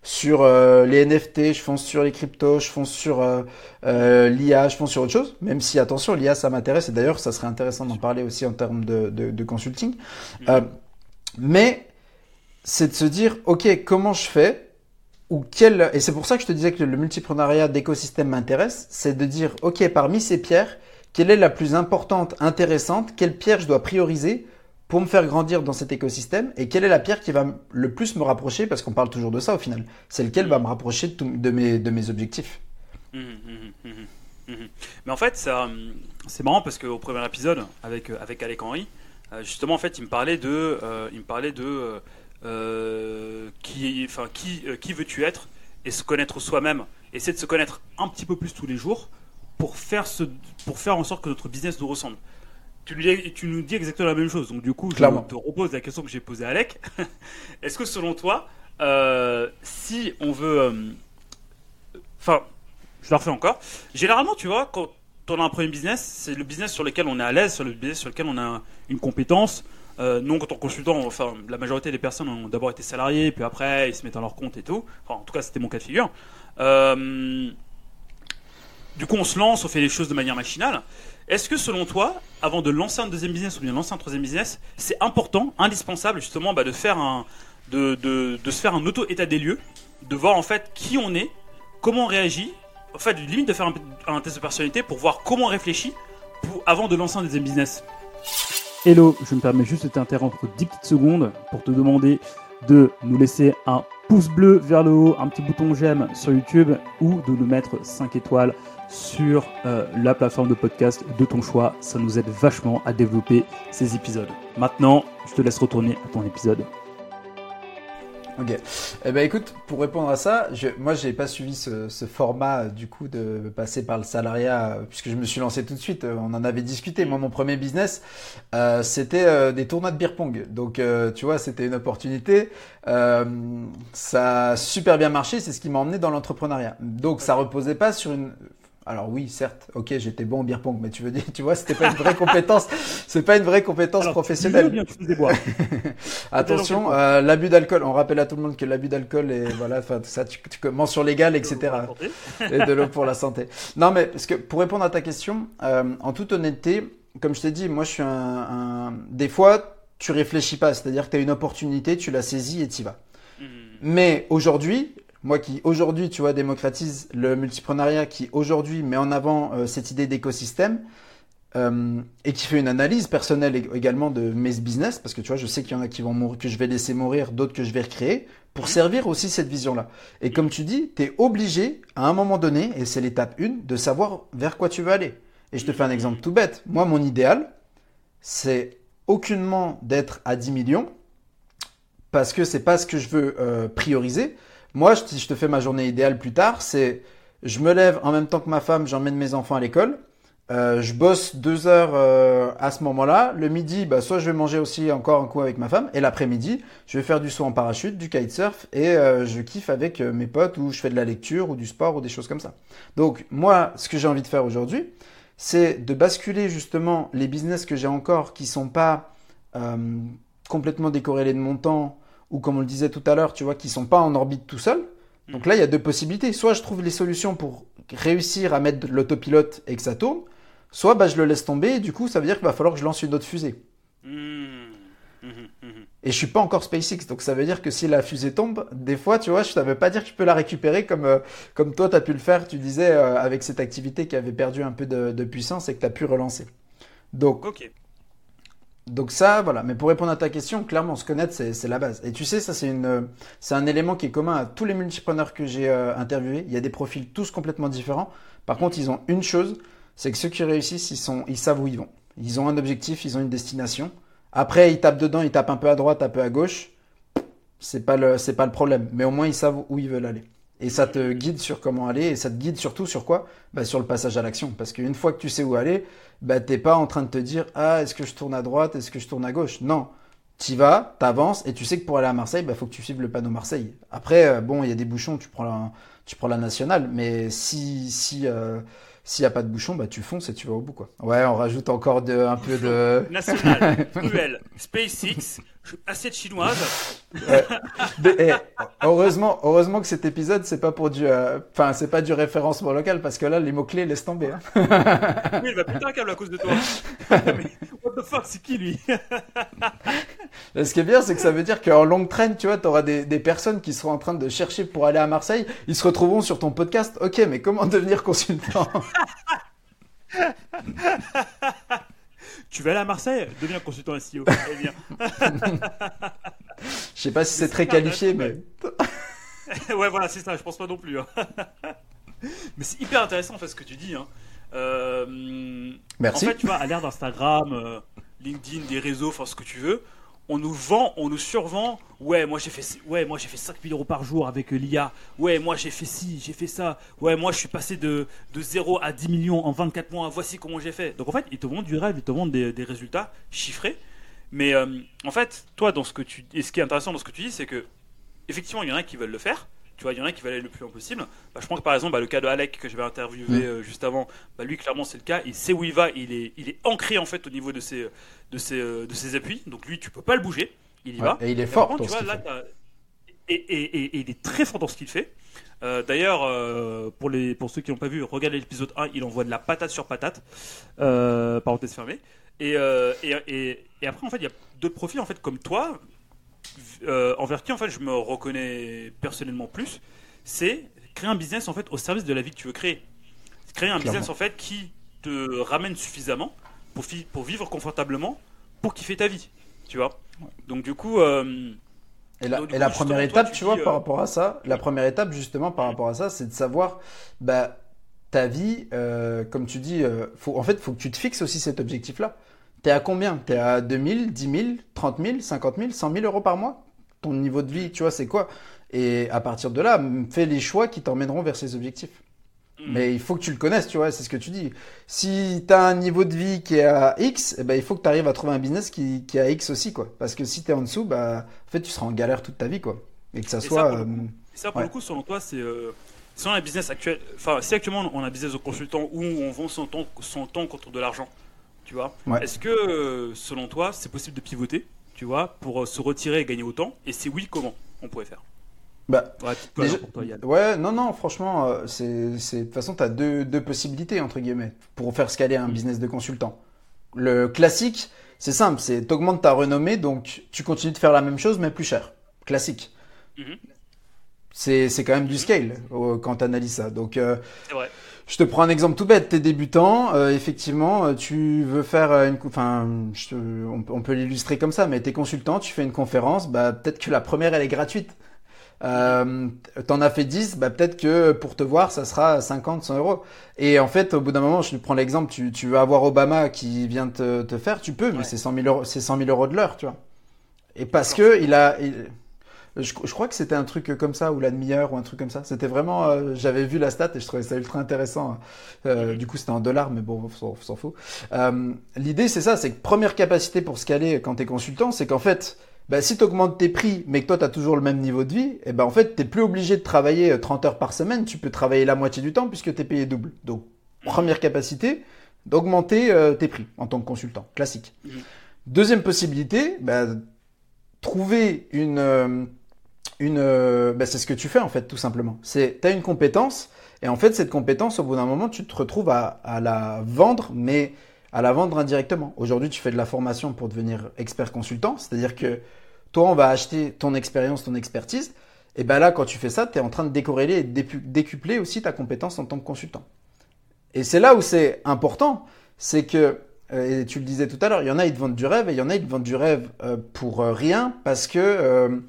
sur euh, les NFT, je fonce sur les cryptos, je fonce sur euh, euh l'IA, je fonce sur autre chose. Même si attention, l'IA ça m'intéresse et d'ailleurs ça serait intéressant d'en parler aussi en termes de, de, de consulting. Mm. mais c'est de se dire ok, comment je fais ou quel et c'est pour ça que je te disais que le multiprenariat d'écosystème m'intéresse, c'est de dire ok parmi ces pierres, quelle est la plus importante, intéressante, quelle pierre je dois prioriser pour me faire grandir dans cet écosystème et quelle est la pierre qui va le plus me rapprocher, parce qu'on parle toujours de ça au final, c'est lequel va me rapprocher de, mes, de mes objectifs. Mmh, mmh, mmh, Mais en fait, c'est marrant parce qu'au premier épisode avec, avec Alec Henry, euh, justement, en fait, il me parlait de, euh, il me parlait de euh, qui, enfin, qui, qui veux-tu être et se connaître soi-même, essayer de se connaître un petit peu plus tous les jours pour faire, ce, pour faire en sorte que notre business nous ressemble tu, nous dis exactement la même chose. Donc, du coup, je te repose la question que j'ai posée à Alec. Est-ce que selon toi, euh, si on veut. Euh, enfin, je le refais encore. Généralement, tu vois, quand on a un premier business, c'est le business sur lequel on est à l'aise, sur le business sur lequel on a une compétence. Euh, non, quand on consultant, enfin, la majorité des personnes ont d'abord été salariés, puis après, ils se mettent en leur compte et tout. Enfin, en tout cas, c'était mon cas de figure. Du coup, on se lance, on fait les choses de manière machinale. Est-ce que selon toi, avant de lancer un deuxième business ou bien lancer un troisième business, c'est important, indispensable justement bah, de faire un, de, de, de se faire un auto état des lieux, de voir en fait qui on est, comment on réagit, en fait limite de faire un, test de personnalité pour voir comment on réfléchit avant de lancer un deuxième business? Hello, je me permets juste de t'interrompre 10 petites secondes pour te demander de nous laisser un pouce bleu vers le haut, un petit bouton j'aime sur YouTube ou de nous mettre 5 étoiles sur euh, la plateforme de podcast de ton choix. Ça nous aide vachement à développer ces épisodes. Maintenant, je te laisse retourner à ton épisode. Ok. Eh ben écoute, pour répondre à ça, je, moi j'ai pas suivi ce, format du coup de passer par le salariat puisque je me suis lancé tout de suite. On en avait discuté. Moi mon premier business euh, c'était euh, des tournois de beer pong. Donc tu vois c'était une opportunité. ça a super bien marché. C'est ce qui m'a emmené dans l'entrepreneuriat. Donc ça reposait pas sur une alors oui, certes, ok, j'étais bon au beer pong, mais tu veux dire, tu vois, c'était pas une vraie compétence, c'est pas une vraie compétence professionnelle. Bien. Attention, euh, l'abus d'alcool. On rappelle à tout le monde que l'abus d'alcool et voilà, enfin ça, tu, tu mention légale, etc. et de l'eau pour la santé. Non, mais parce que pour répondre à ta question, euh, en toute honnêteté, comme je t'ai dit, moi je suis un, un... des fois, tu réfléchis pas, c'est-à-dire que tu as une opportunité, tu la saisis et tu y vas. Hmm. Mais aujourd'hui, moi qui aujourd'hui, tu vois, démocratise le multiprenariat, qui aujourd'hui met en avant euh, cette idée d'écosystème euh, et qui fait une analyse personnelle également de mes business, parce que tu vois, je sais qu'il y en a qui vont mourir, que je vais laisser mourir, d'autres que je vais recréer, pour servir aussi cette vision-là. Et comme tu dis, tu es obligé à un moment donné, et c'est l'étape 1, de savoir vers quoi tu veux aller. Et je te fais un exemple tout bête. Moi, mon idéal, c'est aucunement d'être à 10 millions, parce que c'est pas ce que je veux euh, prioriser. Moi, si je te fais ma journée idéale plus tard, c'est je me lève en même temps que ma femme, j'emmène mes enfants à l'école. Euh, je bosse deux heures euh, à ce moment-là. Le midi, bah, soit je vais manger aussi encore un coup avec ma femme. Et l'après-midi, je vais faire du saut en parachute, du kitesurf et euh, je kiffe avec mes potes ou je fais de la lecture ou du sport ou des choses comme ça. Donc moi, ce que j'ai envie de faire aujourd'hui, c'est de basculer justement les business que j'ai encore qui sont pas complètement décorrélés de mon temps ou comme on le disait tout à l'heure, tu vois, qui sont pas en orbite tout seul. Donc là, il y a deux possibilités. Soit je trouve les solutions pour réussir à mettre l'autopilote et que ça tourne, soit bah, je le laisse tomber et du coup ça veut dire qu'il va falloir que je lance une autre fusée. Hmm. Mhm, mhm. Et je suis pas encore SpaceX, donc ça veut dire que si la fusée tombe, des fois, tu vois, je savais pas dire que tu peux la récupérer comme, euh, comme toi, tu as pu le faire, tu disais, euh, avec cette activité qui avait perdu un peu de, de puissance et que tu as pu relancer. Donc, Ok. Donc ça, voilà. Mais pour répondre à ta question, clairement, se connaître, c'est la base. Et tu sais, ça, c'est une, euh, c'est un élément qui est commun à tous les multipreneurs que j'ai euh, interviewés. Il y a des profils tous complètement différents. Par contre, ils ont une chose, c'est que ceux qui réussissent, ils sont, ils savent où ils vont. Ils ont un objectif, ils ont une destination. Après, ils tapent dedans, ils tapent un peu à droite, un peu à gauche. C'est pas le, c'est pas le problème. Mais au moins, ils savent où ils veulent aller. Et ça te guide sur comment aller, et ça te guide surtout sur quoi? Bah, Sur le passage à l'action. Parce qu'une fois que tu sais où aller, bah, t'es pas en train de te dire Ah, est-ce que je tourne à droite? Est-ce que je tourne à gauche? Non. Tu vas, t'avances, et tu sais que pour aller à Marseille, bah, faut que tu suives le panneau Marseille. Après, euh, bon, il y a des bouchons, tu prends la, tu prends la nationale, mais si, si, euh, s'il n'y a pas de bouchon, bah, tu fonces et tu vas au bout, quoi. Ouais, on rajoute encore de, un peu de. National, Cruel, SpaceX, assiette chinoise. Ouais. Mais, eh, heureusement, heureusement que cet épisode, c'est pas pour du, euh, enfin, c'est pas du référencement local, parce que là, les mots-clés laissent tomber. hein. Oui, il va péter un câble à cause de toi. Mais what the fuck, c'est qui lui? Ce qui est bien, c'est que ça veut dire qu'en longue traîne, tu vois, tu auras des, des personnes qui seront en train de chercher pour aller à Marseille. Ils se retrouveront sur ton podcast. Ok, mais comment devenir consultant? Tu vas aller à Marseille, deviens consultant SEO. Eh bien. Je sais pas si c'est très qualifié, mais ouais, voilà, c'est ça, je pense pas non plus. hein. Mais c'est hyper intéressant en fait ce que tu dis. Hein. Euh, Merci. En fait, tu vois, à l'ère d'Instagram, euh, LinkedIn, des réseaux, enfin ce que tu veux, on nous vend, on nous survend. Ouais, moi j'ai fait, ouais, moi j'ai fait 5000 euros par jour avec euh, l'IA. Ouais, moi j'ai fait ci, j'ai fait ça. Ouais, moi je suis passé de, de 0 à 10 millions en 24 mois. Voici comment j'ai fait. Donc en fait, ils te vendent du rêve, ils te vendent des, des résultats chiffrés. Mais euh, en fait, toi, dans ce que tu, et ce qui est intéressant dans ce que tu dis, c'est que effectivement, il y en a qui veulent le faire. Tu vois, il y en a qui veulent aller le plus loin possible. Bah, je pense que par exemple, bah, le cas de Alec que je vais interviewer Mm. euh, juste avant, bah, lui clairement c'est le cas. Il sait où il va. Il est, il est ancré en fait au niveau de ses, de ses, euh, de ses appuis. Donc lui, tu peux pas le bouger. Il y Ouais, va. et il est fort dans tu vois, là, et, et, et- il est très fort dans ce qu'il fait. Euh, D'ailleurs, euh, pour, les, pour ceux qui n'ont pas vu, regardez l'épisode 1, il envoie de la patate sur patate. Parenthèse fermée. Et, et après, en fait, il y a d'autres profils en fait, comme toi, euh, envers qui en fait, je me reconnais personnellement plus. C'est créer un business en fait, au service de la vie que tu veux créer. Créer un Clairement. business en fait, qui te ramène suffisamment pour, vivre confortablement, pour kiffer ta vie. Tu vois Donc, du coup. euh, Et la, Donc, et première toi, étape, tu vois, par euh, rapport à ça, la première étape, justement, par rapport à ça, c'est de savoir, bah, ta vie, euh, comme tu dis, euh, faut, en fait, faut que tu te fixes aussi cet objectif-là. T'es à combien? T'es à 2000, 10 000, 30 000, 50 000, 100 000 euros par mois? Ton niveau de vie, tu vois, c'est quoi? Et à partir de là, fais les choix qui t'emmèneront vers ces objectifs. Mm. Mais il faut que tu le connaisses, tu vois, c'est ce que tu dis. Si tu as un niveau de vie qui est à X, eh ben, il faut que tu arrives à trouver un business qui, qui est à X aussi, quoi. Parce que si tu es en dessous, bah, en fait, tu seras en galère toute ta vie, quoi. Et que ça soit. pour euh, ça, pour Ouais. le coup, selon toi, c'est. euh, si on a un business actuel. Enfin, si actuellement on a un business de consultant où on vend son temps, son temps contre de l'argent, tu vois, Ouais. est-ce que, euh, selon toi, c'est possible de pivoter, tu vois, pour euh, se retirer et gagner autant? Et si oui, comment on pourrait faire? Bah, Ouais, Déjà- toi, Yann. Ouais, non, non, franchement, euh, c'est, de toute façon, tu as deux, deux possibilités, entre guillemets, pour faire scaler un business de consultant. Le classique, c'est simple, c'est t'augmentes ta renommée, donc tu continues de faire la même chose, mais plus cher. Classique. Mhm. C'est, c'est quand même du scale euh, quand tu analyses ça. Donc, euh, C'est vrai. je te prends un exemple tout bête. T'es débutant, euh, effectivement, euh, tu veux faire euh, une, enfin, je on, peut- on peut l'illustrer comme ça, mais t'es consultant, tu fais une conférence, bah peut-être que la première elle est gratuite. Euh, t'en as fait 10, bah peut-être que pour te voir, ça sera 50, 100 euros. Et en fait, au bout d'un moment, je te prends l'exemple, tu, tu veux avoir Obama qui vient te, te faire, tu peux, mais Ouais. c'est 100 000 euros, c'est 100 000 euros de l'heure, tu vois. Et parce que il a, il- je, je crois que c'était un truc comme ça, ou la demi-heure, ou un truc comme ça. C'était vraiment, euh, j'avais vu la stat et je trouvais ça ultra intéressant. Euh, du coup, c'était en dollars, mais bon, on s'en- fout. Euh, L'idée, c'est ça, c'est que première capacité pour scaler quand t'es consultant, c'est qu'en fait, bah, si tu augmentes tes prix, mais que toi, tu as toujours le même niveau de vie, et ben en fait, tu plus obligé de travailler euh, 30 heures par semaine, tu peux travailler la moitié du temps puisque tu es payé double. Donc, première capacité, d'augmenter euh, tes prix en tant que consultant, classique. Mhm. Deuxième possibilité, bah, trouver une... une euh, bah, c'est ce que tu fais en fait, tout simplement. C'est, tu as une compétence, Et en fait, cette compétence, au bout d'un moment, tu te retrouves à, la vendre, mais à la vendre indirectement. Aujourd'hui, tu fais de la formation pour devenir expert consultant, c'est-à-dire que toi, on va acheter ton expérience, ton expertise. Et ben là, quand tu fais ça, tu es en train de décorréler et de décupler aussi ta compétence en tant que consultant. Et c'est là où c'est important, c'est que, euh, et tu le disais tout à l'heure, il y en a, ils te vendent du rêve, et il y en a, ils te vendent du rêve euh, pour rien, parce que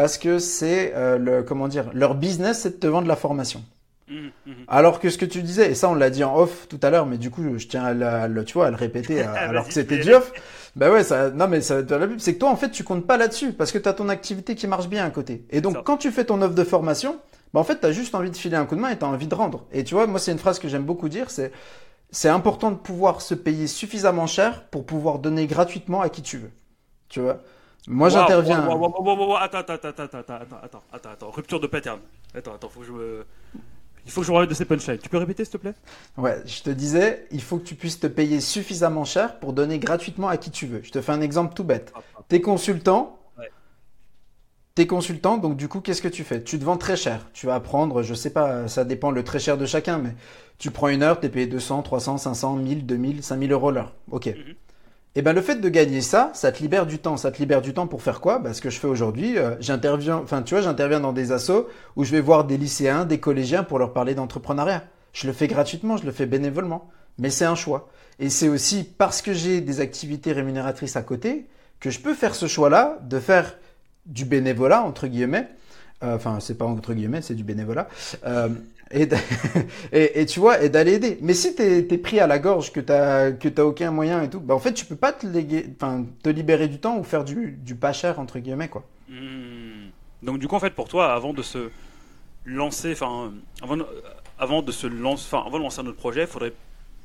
parce que c'est le comment dire, leur business, c'est de te vendre la formation. Mmh, mmh. Alors que ce que tu disais, et ça on l'a dit en off tout à l'heure, mais du coup je tiens à, le, tu vois, à le répéter alors que c'était du off. Bah ouais, ça, non mais ça la pub, c'est que toi en fait tu comptes pas là-dessus parce que tu as ton activité qui marche bien à côté. Et donc quand tu fais ton offre de formation, bah en fait tu as juste envie de filer un coup de main et tu as envie de rendre. Et tu vois, moi c'est une phrase que j'aime beaucoup dire, c'est c'est important de pouvoir se payer suffisamment cher pour pouvoir donner gratuitement à qui tu veux. Tu vois? Moi j'interviens. Attends, attends, attends, attends, attends, attends, attends, rupture de pattern. Attends, attends, faut que je me... Il faut que je revienne de ces punchlines. Tu peux répéter, s'il te plaît? Ouais, je te disais, il faut que tu puisses te payer suffisamment cher pour donner gratuitement à qui tu veux. Je te fais un exemple tout bête. T'es consultant. Ouais. T'es consultant, donc du coup, qu'est-ce que tu fais? Tu te vends très cher. Tu vas prendre, je sais pas, ça dépend le très cher de chacun, mais tu prends une heure, t'es payé 200, 300, 500, 1000, 2000, 5000 euros l'heure. Ok. Mhm. Et eh ben le fait de gagner ça, ça te libère du temps. Ça te libère du temps pour faire quoi? Bah, Ce que je fais aujourd'hui, euh, j'interviens, enfin tu vois, j'interviens dans des assos où je vais voir des lycéens, des collégiens pour leur parler d'entrepreneuriat. Je le fais gratuitement, je le fais bénévolement, mais c'est un choix. Et c'est aussi parce que j'ai des activités rémunératrices à côté que je peux faire ce choix-là de faire du bénévolat entre guillemets. Euh, enfin, c'est pas entre guillemets, c'est du bénévolat. Euh, et, et, tu vois, et d'aller aider. Mais si tu es, pris à la gorge, que tu n'as aucun moyen et tout, bah en fait, tu peux pas te, libérer du temps ou faire du, du pas cher, entre guillemets. quoi. Hmm. Donc, du coup, en fait, pour toi, avant de se lancer, enfin, avant, avant, de se lancer, enfin, avant de lancer notre projet, il faudrait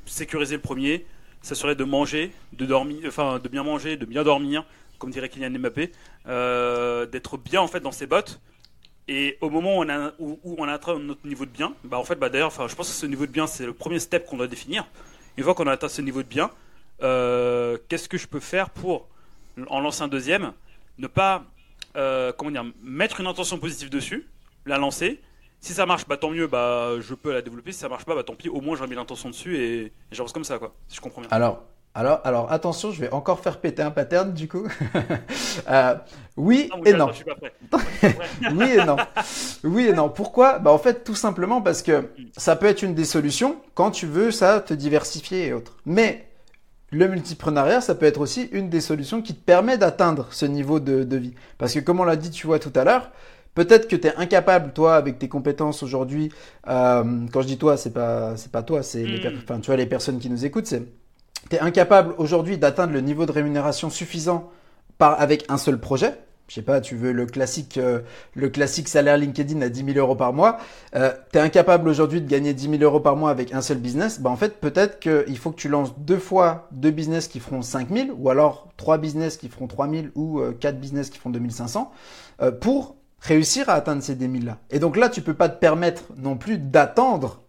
sécuriser le premier, ça serait de manger, de dormir, enfin, de bien manger, de bien dormir, comme dirait Kylian Mbappé, euh, d'être bien en fait dans ses bottes et au moment où on, a, atteint notre niveau de bien, bah en fait, bah d'ailleurs, je pense que ce niveau de bien, c'est le premier step qu'on doit définir. Une fois qu'on a atteint ce niveau de bien, euh, qu'est-ce que je peux faire pour en lancer un deuxième, ne pas, euh, comment dire, mettre une intention positive dessus, la lancer. Si ça marche, bah tant mieux, bah je peux la développer. Si ça marche pas, bah tant pis, au moins j'aurai mis l'intention dessus et, et j'avance comme ça, quoi. Si je comprends bien. Alors, alors, alors attention, je vais encore faire péter un pattern du coup. euh, oui et non. oui et non. Oui et non. Pourquoi? Bah en fait tout simplement parce que ça peut être une des solutions quand tu veux ça te diversifier et autres. Mais le multipreneuriat, ça peut être aussi une des solutions qui te permet d'atteindre ce niveau de, de vie. Parce que comme on l'a dit, tu vois tout à l'heure, Peut-être que tu es incapable, toi, avec tes compétences aujourd'hui. Euh, quand je dis toi, c'est pas c'est pas toi, c'est les, hmm. enfin, tu vois les personnes qui nous écoutent. C'est tu es incapable aujourd'hui d'atteindre le niveau de rémunération suffisant par, avec un seul projet, je sais pas, tu veux le classique, euh, le classique salaire LinkedIn à 10 000 euros par mois, euh, incapable aujourd'hui de gagner 10 000 euros par mois avec un seul business, bah en fait peut-être qu'il faut que tu lances deux fois deux business qui feront 5 000 ou alors trois business qui feront 3 000 ou euh, quatre business qui font 2500 euh, pour réussir à atteindre ces 10 000 là. Et donc là, tu peux pas te permettre non plus d'attendre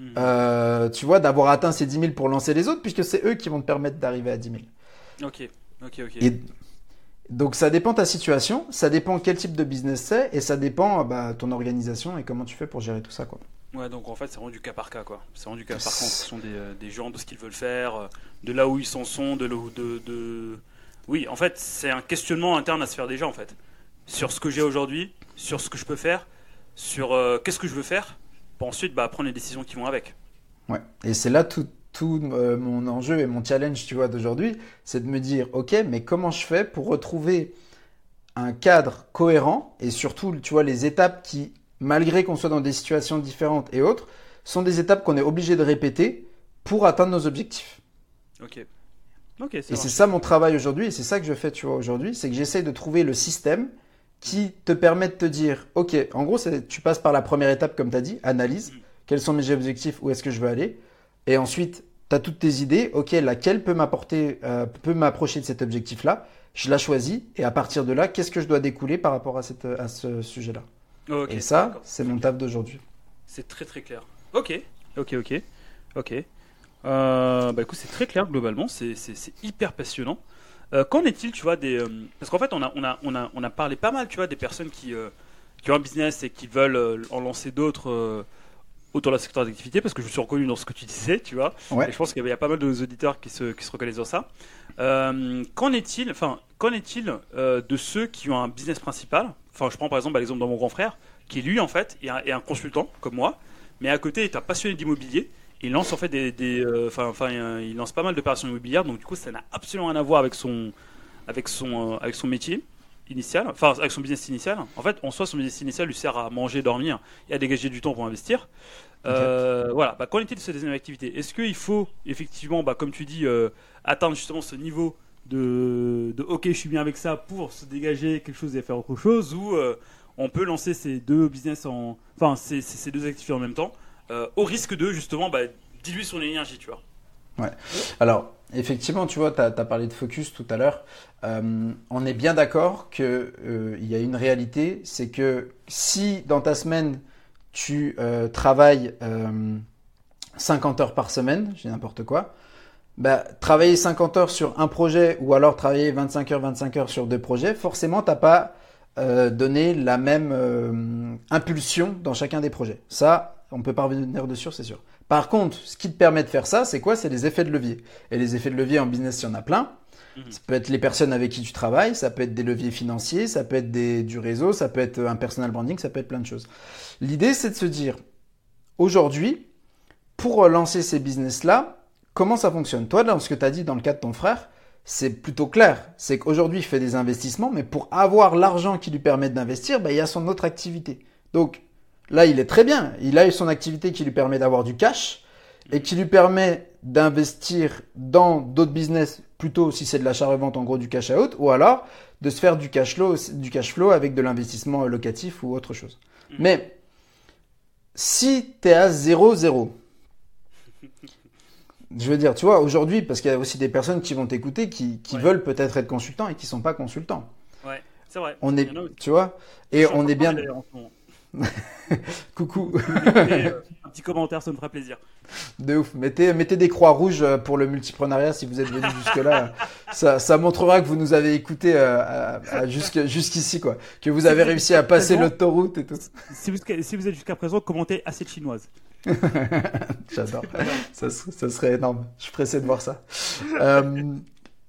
Hmm. Euh, tu vois, d'avoir atteint ces 10 000 pour lancer les autres, puisque c'est eux qui vont te permettre d'arriver à 10 000. Ok, ok, ok. Et donc ça dépend ta situation, ça dépend quel type de business c'est, et ça dépend bah, ton organisation et comment tu fais pour gérer tout ça, quoi. Ouais, donc en fait, c'est vraiment du cas par cas, quoi. C'est vraiment du cas par cas en fonction des, euh, des, gens, de ce qu'ils veulent faire, euh, de là où ils s'en sont, de, de, de... Oui, en fait, c'est un questionnement interne à se faire déjà, en fait. Sur ce que j'ai aujourd'hui, sur ce que je peux faire, sur qu'est-ce que je veux faire, pour ensuite bah, prendre les décisions qui vont avec. Ouais, et c'est là tout, tout euh, mon enjeu et mon challenge, tu vois, d'aujourd'hui, c'est de me dire, ok, mais comment je fais pour retrouver un cadre cohérent et surtout, tu vois, les étapes qui, malgré qu'on soit dans des situations différentes et autres, sont des étapes qu'on est obligé de répéter pour atteindre nos objectifs. Ok. Ok. et c'est ça mon travail aujourd'hui et c'est ça que je fais, tu vois, aujourd'hui, c'est que j'essaye de trouver le système qui te permet de te dire, OK, en gros, tu passes par la première étape, comme tu as dit, analyse, quels sont mes objectifs, où est-ce que je veux aller, et ensuite, tu as toutes tes idées, OK, laquelle peut m'apporter, euh, peut m'approcher de cet objectif-là, je la choisis, et à partir de là, qu'est-ce que je dois découler par rapport à, cette, à ce sujet-là. et ça, c'est mon taf d'aujourd'hui. C'est très très clair. Ok, ok, ok, ok. Euh, bah écoute, c'est très clair globalement, c'est hyper passionnant. Euh, qu'en est-il, tu vois, des. Euh, parce qu'en fait, on a, on, a, on, a, on a parlé pas mal, tu vois, des personnes qui, euh, qui ont un business et qui veulent en lancer d'autres autour de la secteur d'activité parce que je me suis reconnu dans ce que tu disais, tu vois. Ouais. Et je pense qu'il y, a- il y a pas mal de auditeurs qui se, qui se reconnaissent dans ça. Qu'en est-il, enfin, qu'en est-il de ceux qui ont un business principal? Enfin, je prends par exemple bah, l'exemple de mon grand frère, qui lui en fait est un, est un consultant comme moi, mais à côté est un passionné d'immobilier. Il lance en fait des, des, euh, enfin, enfin, il lance pas mal d'opérations immobilières, donc du coup, ça n'a absolument rien à voir avec son, avec son, euh, avec son métier initial, enfin avec son business initial. En fait, en soi, son business initial lui sert à manger, dormir et à dégager du temps pour investir. Euh, Voilà. Bah, qu'en est-il de cette deuxième activité Est-ce qu'il faut effectivement, bah, comme tu dis, euh, atteindre justement ce niveau de, de OK, je suis bien avec ça pour se dégager quelque chose et faire autre chose, ou euh, on peut lancer ces deux business en, enfin ces deux activités en même temps, euh, au risque de justement bah, diluer son énergie, tu vois. Alors, effectivement, tu vois, tu as, parlé de focus tout à l'heure. Euh, on est bien d'accord qu'il y a une réalité, c'est que si dans ta semaine, tu euh, travailles euh, 50 heures par semaine, j'ai n'importe quoi, bah, travailler 50 heures sur un projet ou alors travailler 25 heures, 25 heures sur deux projets, forcément, tu n'as pas euh, donné la même euh, impulsion dans chacun des projets. Ça, on peut pas revenir dessus, c'est sûr. Par contre, ce qui te permet de faire ça, c'est quoi? C'est les effets de levier. Et les effets de levier en business, il y en a plein. Mhm. Ça peut être les personnes avec qui tu travailles, ça peut être des leviers financiers, ça peut être des, du réseau, ça peut être un personal branding, ça peut être plein de choses. L'idée, c'est de se dire, aujourd'hui, pour lancer ces business-là, comment ça fonctionne? Toi, dans ce que tu as dit dans le cas de ton frère, c'est plutôt clair. C'est qu'aujourd'hui, il fait des investissements, mais pour avoir l'argent qui lui permet d'investir, bah, il y a son autre activité. Donc là, il est très bien. Il a son activité qui lui permet d'avoir du cash et qui lui permet d'investir dans d'autres business, plutôt si c'est de l'achat-revente, en gros du cash out, ou alors de se faire du cash flow, du cash flow avec de l'investissement locatif ou autre chose. Mhm. Mais si tu es à 0-0, je veux dire, tu vois, aujourd'hui, parce qu'il y a aussi des personnes qui vont t'écouter qui, qui Ouais. veuvent peut-être être consultants et qui sont pas consultants. Ouais, c'est vrai. On est, tu vois, et on est bien. en. Coucou, un petit commentaire, ça me fera plaisir. de ouf. Mettez, mettez des croix rouges euh, pour le multipreneuriat si vous êtes venu jusque-là. ça, ça montrera que vous nous avez écouté euh, jusqu'ici, quoi. Que vous avez réussi à passer l'autoroute et tout. Si vous, si vous êtes jusqu'à présent, commentez assez chinoise. J'adore. ça serait énorme. Je suis pressé de voir ça. Euh,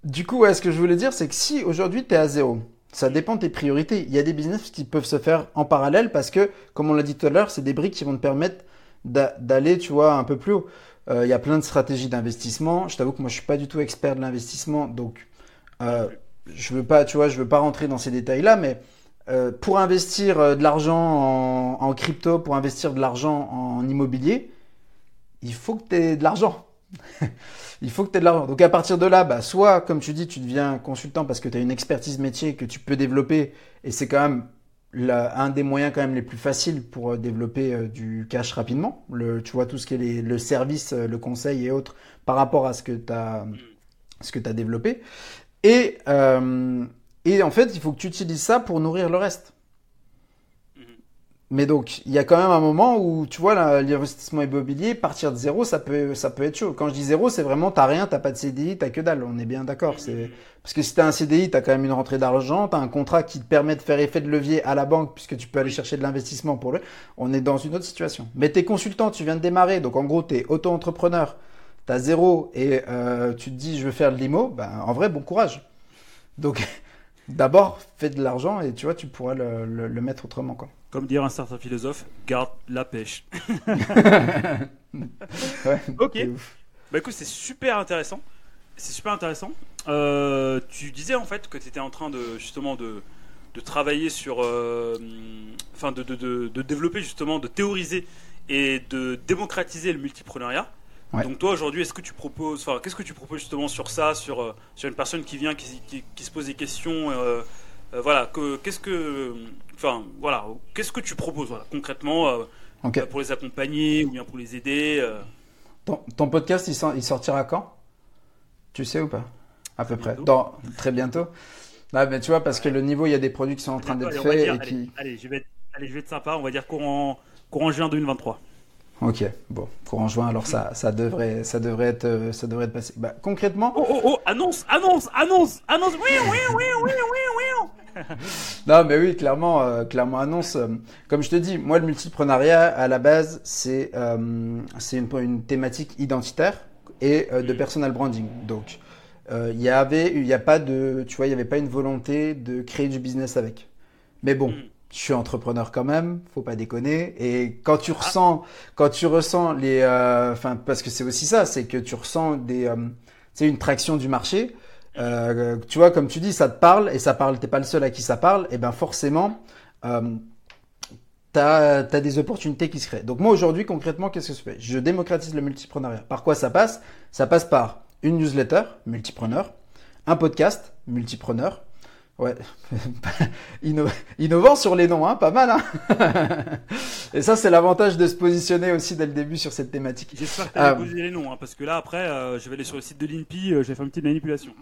du coup, ouais, ce que je voulais dire, c'est que si aujourd'hui tu es à zéro, ça dépend de tes priorités. Il y a des business qui peuvent se faire en parallèle parce que, comme on l'a dit tout à l'heure, c'est des briques qui vont te permettre d'a- d'aller, tu vois, un peu plus haut. Euh, il y a plein de stratégies d'investissement. Je t'avoue que moi, je suis pas du tout expert de l'investissement, donc euh, je veux pas, tu vois, je veux pas rentrer dans ces détails-là, mais euh, pour investir euh, de l'argent en, en crypto, pour investir de l'argent en immobilier, il faut que tu aies de l'argent. il faut que tu aies de l'argent. Donc à partir de là, bah, soit, comme tu dis, tu deviens consultant parce que tu as une expertise métier que tu peux développer et c'est quand même un des moyens quand même les plus faciles pour euh, développer euh, du cash rapidement. Le, tu vois, tout ce qui est le service, euh, le conseil et autres par rapport à ce que tu as, ce que as développé. Et, euh, et en fait, il faut que tu utilises ça pour nourrir le reste. Mais donc, il y a quand même un moment où, tu vois, l'investissement immobilier, partir de zéro, ça peut, ça peut être chaud. Quand je dis zéro, c'est vraiment, t'as rien, t'as pas de CDI, t'as que dalle. On est bien d'accord. C'est, parce que si t'as un CDI, t'as quand même une rentrée d'argent, t'as un contrat qui te permet de faire effet de levier à la banque, puisque tu peux aller chercher de l'investissement pour le. On est dans une autre situation. Mais t'es consultant, tu viens de démarrer, donc en gros, t'es auto-entrepreneur, t'as zéro et euh, tu te dis, je veux faire de l'IMO, ben, en vrai, bon courage. Donc, d'abord, fais de l'argent et tu vois, tu pourras le, le- le mettre autrement, quoi. Comme dirait un certain philosophe, garde la pêche. Ouais, Ok. Bah écoute, c'est super intéressant. C'est super intéressant. Euh, tu disais en fait que tu étais en train de justement de, de travailler sur, euh, enfin de, de, de, de développer justement, de théoriser et de démocratiser le multipreneuriat. Ouais. Donc toi aujourd'hui, est-ce que tu proposes, enfin qu'est-ce que tu proposes justement sur ça, sur euh, sur une personne qui vient, qui, qui, qui se pose des questions, euh, euh, voilà, qu'est-ce que, enfin voilà, qu'est-ce que tu proposes voilà, concrètement euh, Ok. pour les accompagner ou bien pour les aider. euh, Ton, ton podcast, il, sort- il sortira quand? Tu sais ou pas? À peu près. Dans, très bientôt. Ah, mais tu vois, parce que le niveau, il y a des produits qui sont en train d'être faits qui. allez, allez, je vais être, allez, je vais être sympa. On va dire courant, courant juin 2023. Ok, bon, courant juin, alors ça, ça devrait, ça devrait être, euh, ça devrait être passé. Bah, concrètement, Oh, oh, oh, annonce, annonce, annonce, annonce. Oui, oui, oui, oui, oui, oui. non, mais oui, clairement, euh, clairement annonce. euh, comme je te dis, moi, le multipreneuriat, à la base, c'est euh, c'est une, une thématique identitaire et de personal branding. Donc, il y avait, il y a pas de, tu vois, il y avait pas une volonté de créer du business avec. Mais bon, Mhm. Je suis entrepreneur quand même, faut pas déconner. Et quand tu ressens, quand tu ressens les, euh, enfin, parce que c'est aussi ça, c'est que tu ressens des, euh, c'est une traction du marché. Euh, tu vois, comme tu dis, ça te parle et ça parle. T'es pas le seul à qui ça parle. Et ben forcément, euh, t'as as des opportunités qui se créent. Donc moi aujourd'hui, concrètement, qu'est-ce que je fais? Je démocratise le multipreneuriat. Par quoi ça passe? Ça passe par une newsletter, multipreneur, un podcast, multipreneur. Ouais, Inno- innovant sur les noms, hein, pas mal. Hein et ça, c'est l'avantage de se positionner aussi dès le début sur cette thématique. J'espère que tu as posé les noms, hein, parce que là, après, euh, je vais aller sur le site de l'INPI, euh, je vais faire une petite manipulation.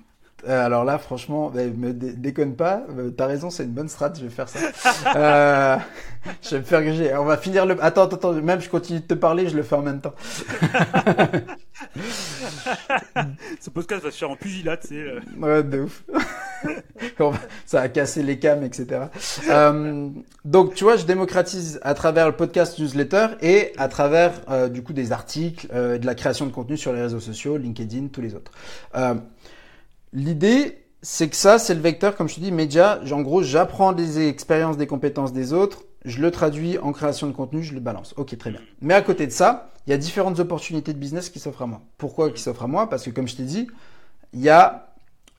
Euh, alors là, franchement, me dé- déconne pas. euh, T'as raison, c'est une bonne strat. Je vais faire ça. Euh, je vais me faire gruger. On va finir le. Attends, attends, attends. Même je continue de te parler, je le fais en même temps. Ce podcast va se faire en pugilat, c'est. euh, Ouais, de ouf. Ça a cassé les cams, etc. Euh, donc, tu vois, je démocratise à travers le podcast newsletter et à travers euh, du coup des articles, euh, de la création de contenu sur les réseaux sociaux, LinkedIn, tous les autres. Euh, L'idée, c'est que ça, c'est le vecteur, comme je te dis, média. En gros, j'apprends des expériences, des compétences des autres, je le traduis en création de contenu, je le balance. Ok, très bien. Mais à côté de ça, il y a différentes opportunités de business qui s'offrent à moi. Pourquoi qui s'offrent à moi? Parce que, comme je t'ai dit, il y a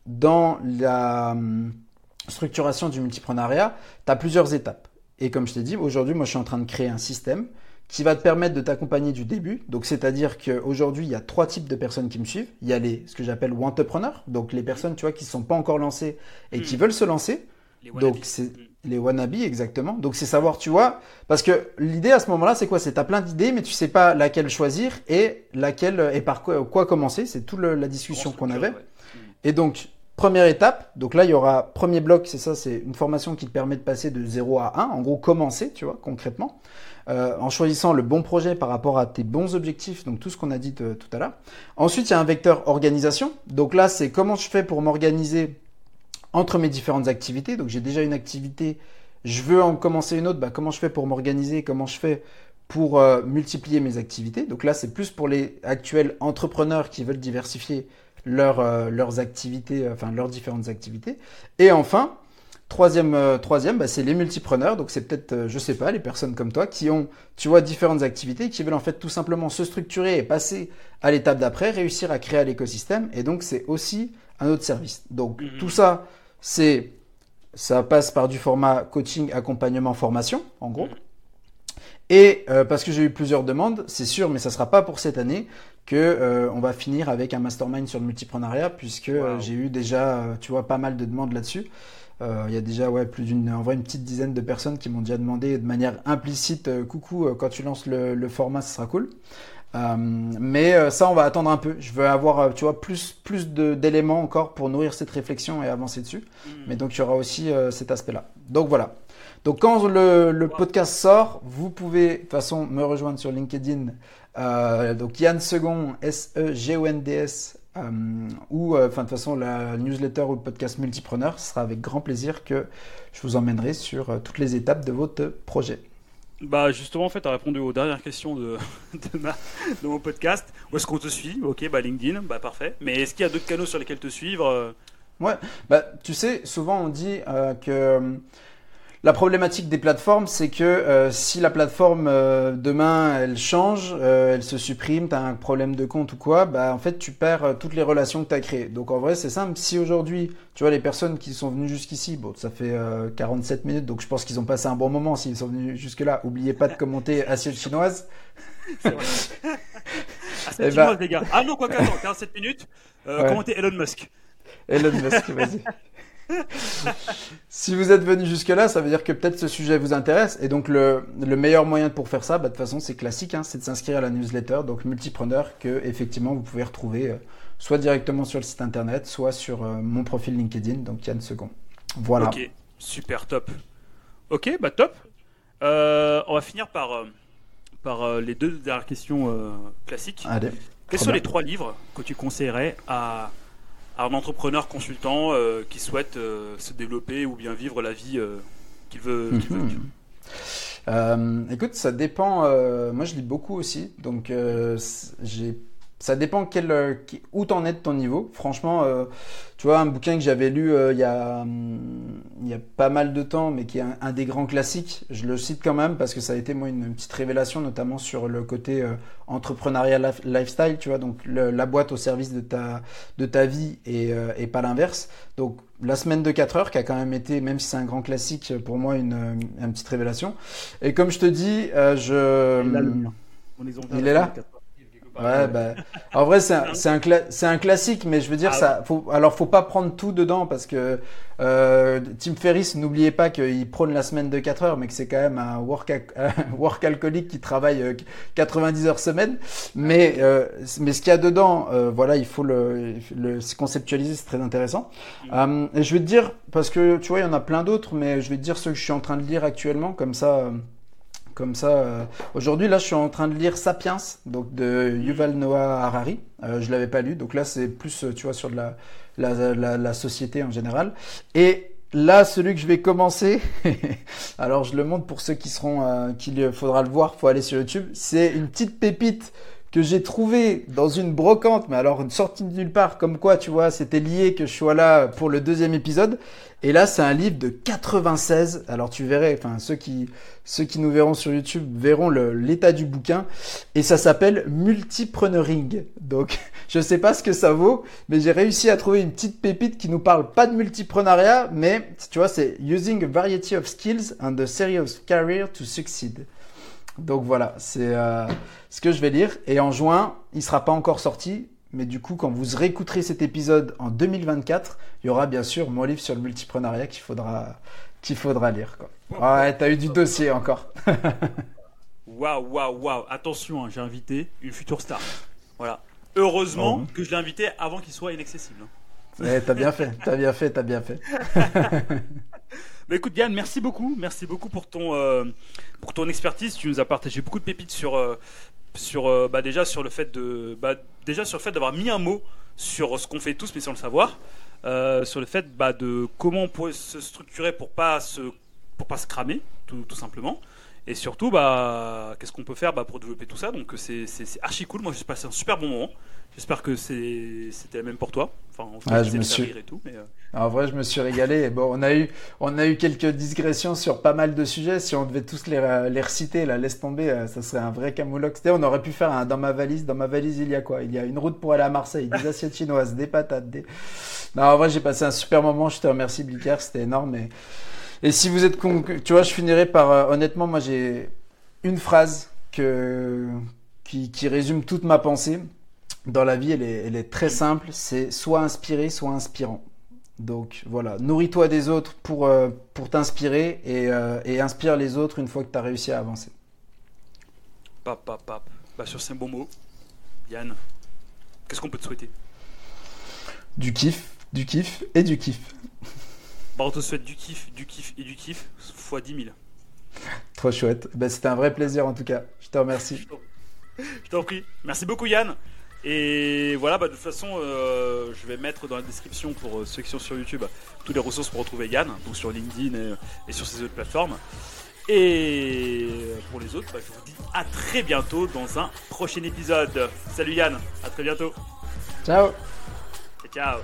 dans la hum, structuration du multipreneuriat, tu as plusieurs étapes. Et comme je t'ai dit, aujourd'hui, moi, je suis en train de créer un système qui va te permettre de t'accompagner du début. Donc, c'est-à-dire qu'aujourd'hui, il y a trois types de personnes qui me suivent. Il y a les, ce que j'appelle entrepreneurs, donc les personnes, tu vois, qui ne sont pas encore lancées et qui Mm. veulent se lancer. les Donc, c'est Mm. les wannabes, exactement. Donc, c'est savoir, tu vois, parce que l'idée à ce moment-là, c'est quoi? C'est t'as plein d'idées, mais tu sais pas laquelle choisir et laquelle et par quoi, quoi commencer. C'est toute le- la discussion qu'on avait. Ouais. Et donc, première étape, donc là, il y aura premier bloc, c'est ça, c'est une formation qui te permet de passer de 0 à 1, en gros, commencer, tu vois, concrètement, euh, en choisissant le bon projet par rapport à tes bons objectifs, donc tout ce qu'on a dit euh, tout à l'heure. Ensuite, il y a un vecteur organisation. Donc là, c'est comment je fais pour m'organiser entre mes différentes activités. Donc j'ai déjà une activité, je veux en commencer une autre, bah, comment je fais pour m'organiser, comment je fais pour euh, multiplier mes activités. Donc là, c'est plus pour les actuels entrepreneurs qui veulent diversifier leur, euh, leurs activités, enfin leurs différentes activités. Et enfin, troisième, euh, troisième bah, c'est les multipreneurs. Donc c'est peut-être, euh, je sais pas, les personnes comme toi qui ont, tu vois, différentes activités, qui veulent en fait tout simplement se structurer et passer à l'étape d'après, réussir à créer l'écosystème. Et donc c'est aussi un autre service. Donc Mhm. tout ça, c'est, ça passe par du format coaching, accompagnement, formation, en gros. Mhm. Et euh, parce que j'ai eu plusieurs demandes, c'est sûr, mais ça sera pas pour cette année que euh, on va finir avec un mastermind sur le multipreneuriat, puisque Wow. j'ai eu déjà, tu vois, pas mal de demandes là-dessus. Euh, Il y a déjà ouais plus d'une, en vrai une petite dizaine de personnes qui m'ont déjà demandé de manière implicite, euh, coucou, euh, quand tu lances le, le format, ce sera cool. Euh, mais euh, ça, on va attendre un peu. Je veux avoir, euh, tu vois, plus plus d'éléments encore pour nourrir cette réflexion et avancer dessus. Mm. Mais donc il y aura aussi cet aspect-là. Donc voilà. Donc quand le, le podcast sort, vous pouvez de toute façon me rejoindre sur LinkedIn. Donc Yann Second, S-E-G-O-N-D-S. Euh, ou euh, enfin de toute façon la newsletter ou le podcast multipreneur, ce sera avec grand plaisir que je vous emmènerai sur euh, toutes les étapes de votre projet. Bah justement, en fait, tu as répondu aux dernières questions de, de, ma- de mon podcast. Où est-ce qu'on te suit? Ok, bah LinkedIn, bah parfait. Mais est-ce qu'il y a d'autres canaux sur lesquels te suivre euh, Bah, tu sais, souvent on dit que la problématique des plateformes, c'est que euh, si la plateforme euh, demain elle change, euh, elle se supprime, tu as un problème de compte ou quoi, bah en fait tu perds euh, toutes les relations que tu as créées. Donc en vrai, c'est simple. Si aujourd'hui, tu vois, les personnes qui sont venues jusqu'ici, bon, ça fait euh, 47 minutes, donc je pense qu'ils ont passé un bon moment s'ils sont venus jusque-là. Oubliez pas de commenter assiette chinoise. C'est vrai. C'est Eh chinoise, bah- les gars. Ah non, quoi qu'attends, 47 minutes. Euh, Ouais. Commentez Elon Musk. Elon Musk, vas-y. si vous êtes venu jusque-là, ça veut dire que peut-être ce sujet vous intéresse. Et donc, le, le meilleur moyen pour faire ça, bah, de toute façon, c'est classique, hein, c'est de s'inscrire à la newsletter, donc multipreneur, que effectivement vous pouvez retrouver euh, soit directement sur le site internet, soit sur euh, mon profil LinkedIn, donc Yann Second. Voilà. Ok, super top. Ok, bah top. Euh, on va finir par, par les deux dernières questions classiques. Allez. Quels sont bien. les trois livres que tu conseillerais à, à un entrepreneur consultant qui souhaite se développer ou bien vivre la vie qu'il veut, vivre écoute, ça dépend. moi, je lis beaucoup aussi, donc j'ai ça dépend quel, euh, où t'en es de ton niveau. Franchement, euh, tu vois, un bouquin que j'avais lu euh, il, y a, hum, il y a pas mal de temps, mais qui est un, des grands classiques, je le cite quand même parce que ça a été moi une, petite révélation, notamment sur le côté entrepreneurial lifestyle, tu vois, donc la boîte au service de ta, de ta vie et, et pas l'inverse. Donc la semaine de 4 heures qui a quand même été, même si c'est un grand classique, pour moi une, une petite révélation. Et comme je te dis, je... Il est là Ouais, bah, en vrai, c'est un, un, un, classique, mais je veux dire, ah ça, faut, alors faut pas prendre tout dedans parce que euh, Tim Ferriss, n'oubliez pas qu'il prône la semaine de 4 heures, mais que c'est quand même un work, work alcoolique qui travaille 90 euh, heures semaine. Mais, euh, mais ce qu'il y a dedans, euh, voilà, il faut le, le conceptualiser, c'est très intéressant. Mm. et je vais te dire, parce que tu vois, il y en a plein d'autres, mais je vais te dire ceux que je suis en train de lire actuellement, comme ça comme ça. Euh, aujourd'hui, là, je suis en train de lire Sapiens, donc de Yuval Noah Harari. Euh, je l'avais pas lu, donc là, c'est plus, euh, tu vois, sur de la, la, la, société en général. Et là, celui que je vais commencer, alors je le montre pour ceux qui seront, euh, qu'il faudra le voir, faut aller sur YouTube. C'est une petite pépite que j'ai trouvé dans une brocante, mais alors une sortie de nulle part, comme quoi, tu vois, c'était lié que je sois là pour le deuxième épisode. Et là, c'est un livre de 96. Alors tu verrais, enfin ceux qui ceux qui nous verront sur YouTube verront l'état du bouquin. Et ça s'appelle Multipreneuring. Donc je sais pas ce que ça vaut, mais j'ai réussi à trouver une petite pépite qui nous parle pas de multipreneuriat, mais tu vois, c'est Using a Variety of Skills and a Series of Career to Succeed. Donc voilà, c'est euh, ce que je vais lire. Et en juin, il sera pas encore sorti, mais du coup, quand vous réécouterez cet épisode en 2024, il y aura bien sûr mon livre sur le multipreneuriat qu'il faudra, qu'il faudra lire. Quoi. Ouais, t'as eu du dossier encore. Waouh, waouh, waouh. Attention, hein, j'ai invité une future star. Voilà. Heureusement oh. que je l'ai invité avant qu'il soit inaccessible. Hein. Ouais, t'as bien fait, t'as bien fait, t'as bien fait. Mais écoute Yann, merci beaucoup, merci beaucoup pour ton euh, pour ton expertise. Tu nous as partagé beaucoup de pépites sur euh, sur euh, bah, déjà sur le fait de bah, déjà sur le fait d'avoir mis un mot sur ce qu'on fait tous mais sans le savoir, sur le fait bah, de comment on pourrait se structurer pour pas se pas se cramer tout simplement. Et surtout, bah, qu'est-ce qu'on peut faire bah, pour développer tout ça? Donc c'est archi cool. Moi, j'ai passé un super bon moment. J'espère que c'était la même pour toi. Enfin, ah, je me suis... et tout, mais euh. En vrai, je me suis régalé. Et bon, on a eu, on a eu quelques digressions sur pas mal de sujets. Si on devait tous les, les reciter, là, laisse tomber, euh, ça serait un vrai camoulox. On aurait pu faire un dans ma valise. Dans ma valise, il y a quoi? Il y a une route pour aller à Marseille, des assiettes chinoises, des patates. Des... Non, en vrai, j'ai passé un super moment. Je te remercie, Blicker. C'était énorme. Et, et si vous êtes tu vois, je finirai par, euh, honnêtement, moi, j'ai une phrase que, qui, qui résume toute ma pensée dans la vie, elle est, elle est très simple. C'est soit inspiré, soit inspirant. Donc voilà, nourris-toi des autres pour, euh, pour t'inspirer et, euh, et, inspire les autres une fois que tu as réussi à avancer. Pap, pap, pap. Bah, sur ces bons mots, Yann, qu'est-ce qu'on peut te souhaiter? Du kiff, du kiff et du kiff. Bah, on te souhaite du kiff, du kiff et du kiff fois 10 000. Trop chouette. Bah, C'était un vrai plaisir en tout cas. Je te remercie. Je t'en prie. Merci beaucoup Yann. Et voilà, bah, de toute façon, euh, je vais mettre dans la description pour euh, ceux qui sont sur YouTube toutes les ressources pour retrouver Yann, donc sur LinkedIn et, sur ses autres plateformes. Et pour les autres, bah, je vous dis à très bientôt dans un prochain épisode. Salut Yann, à très bientôt. Ciao. ciao.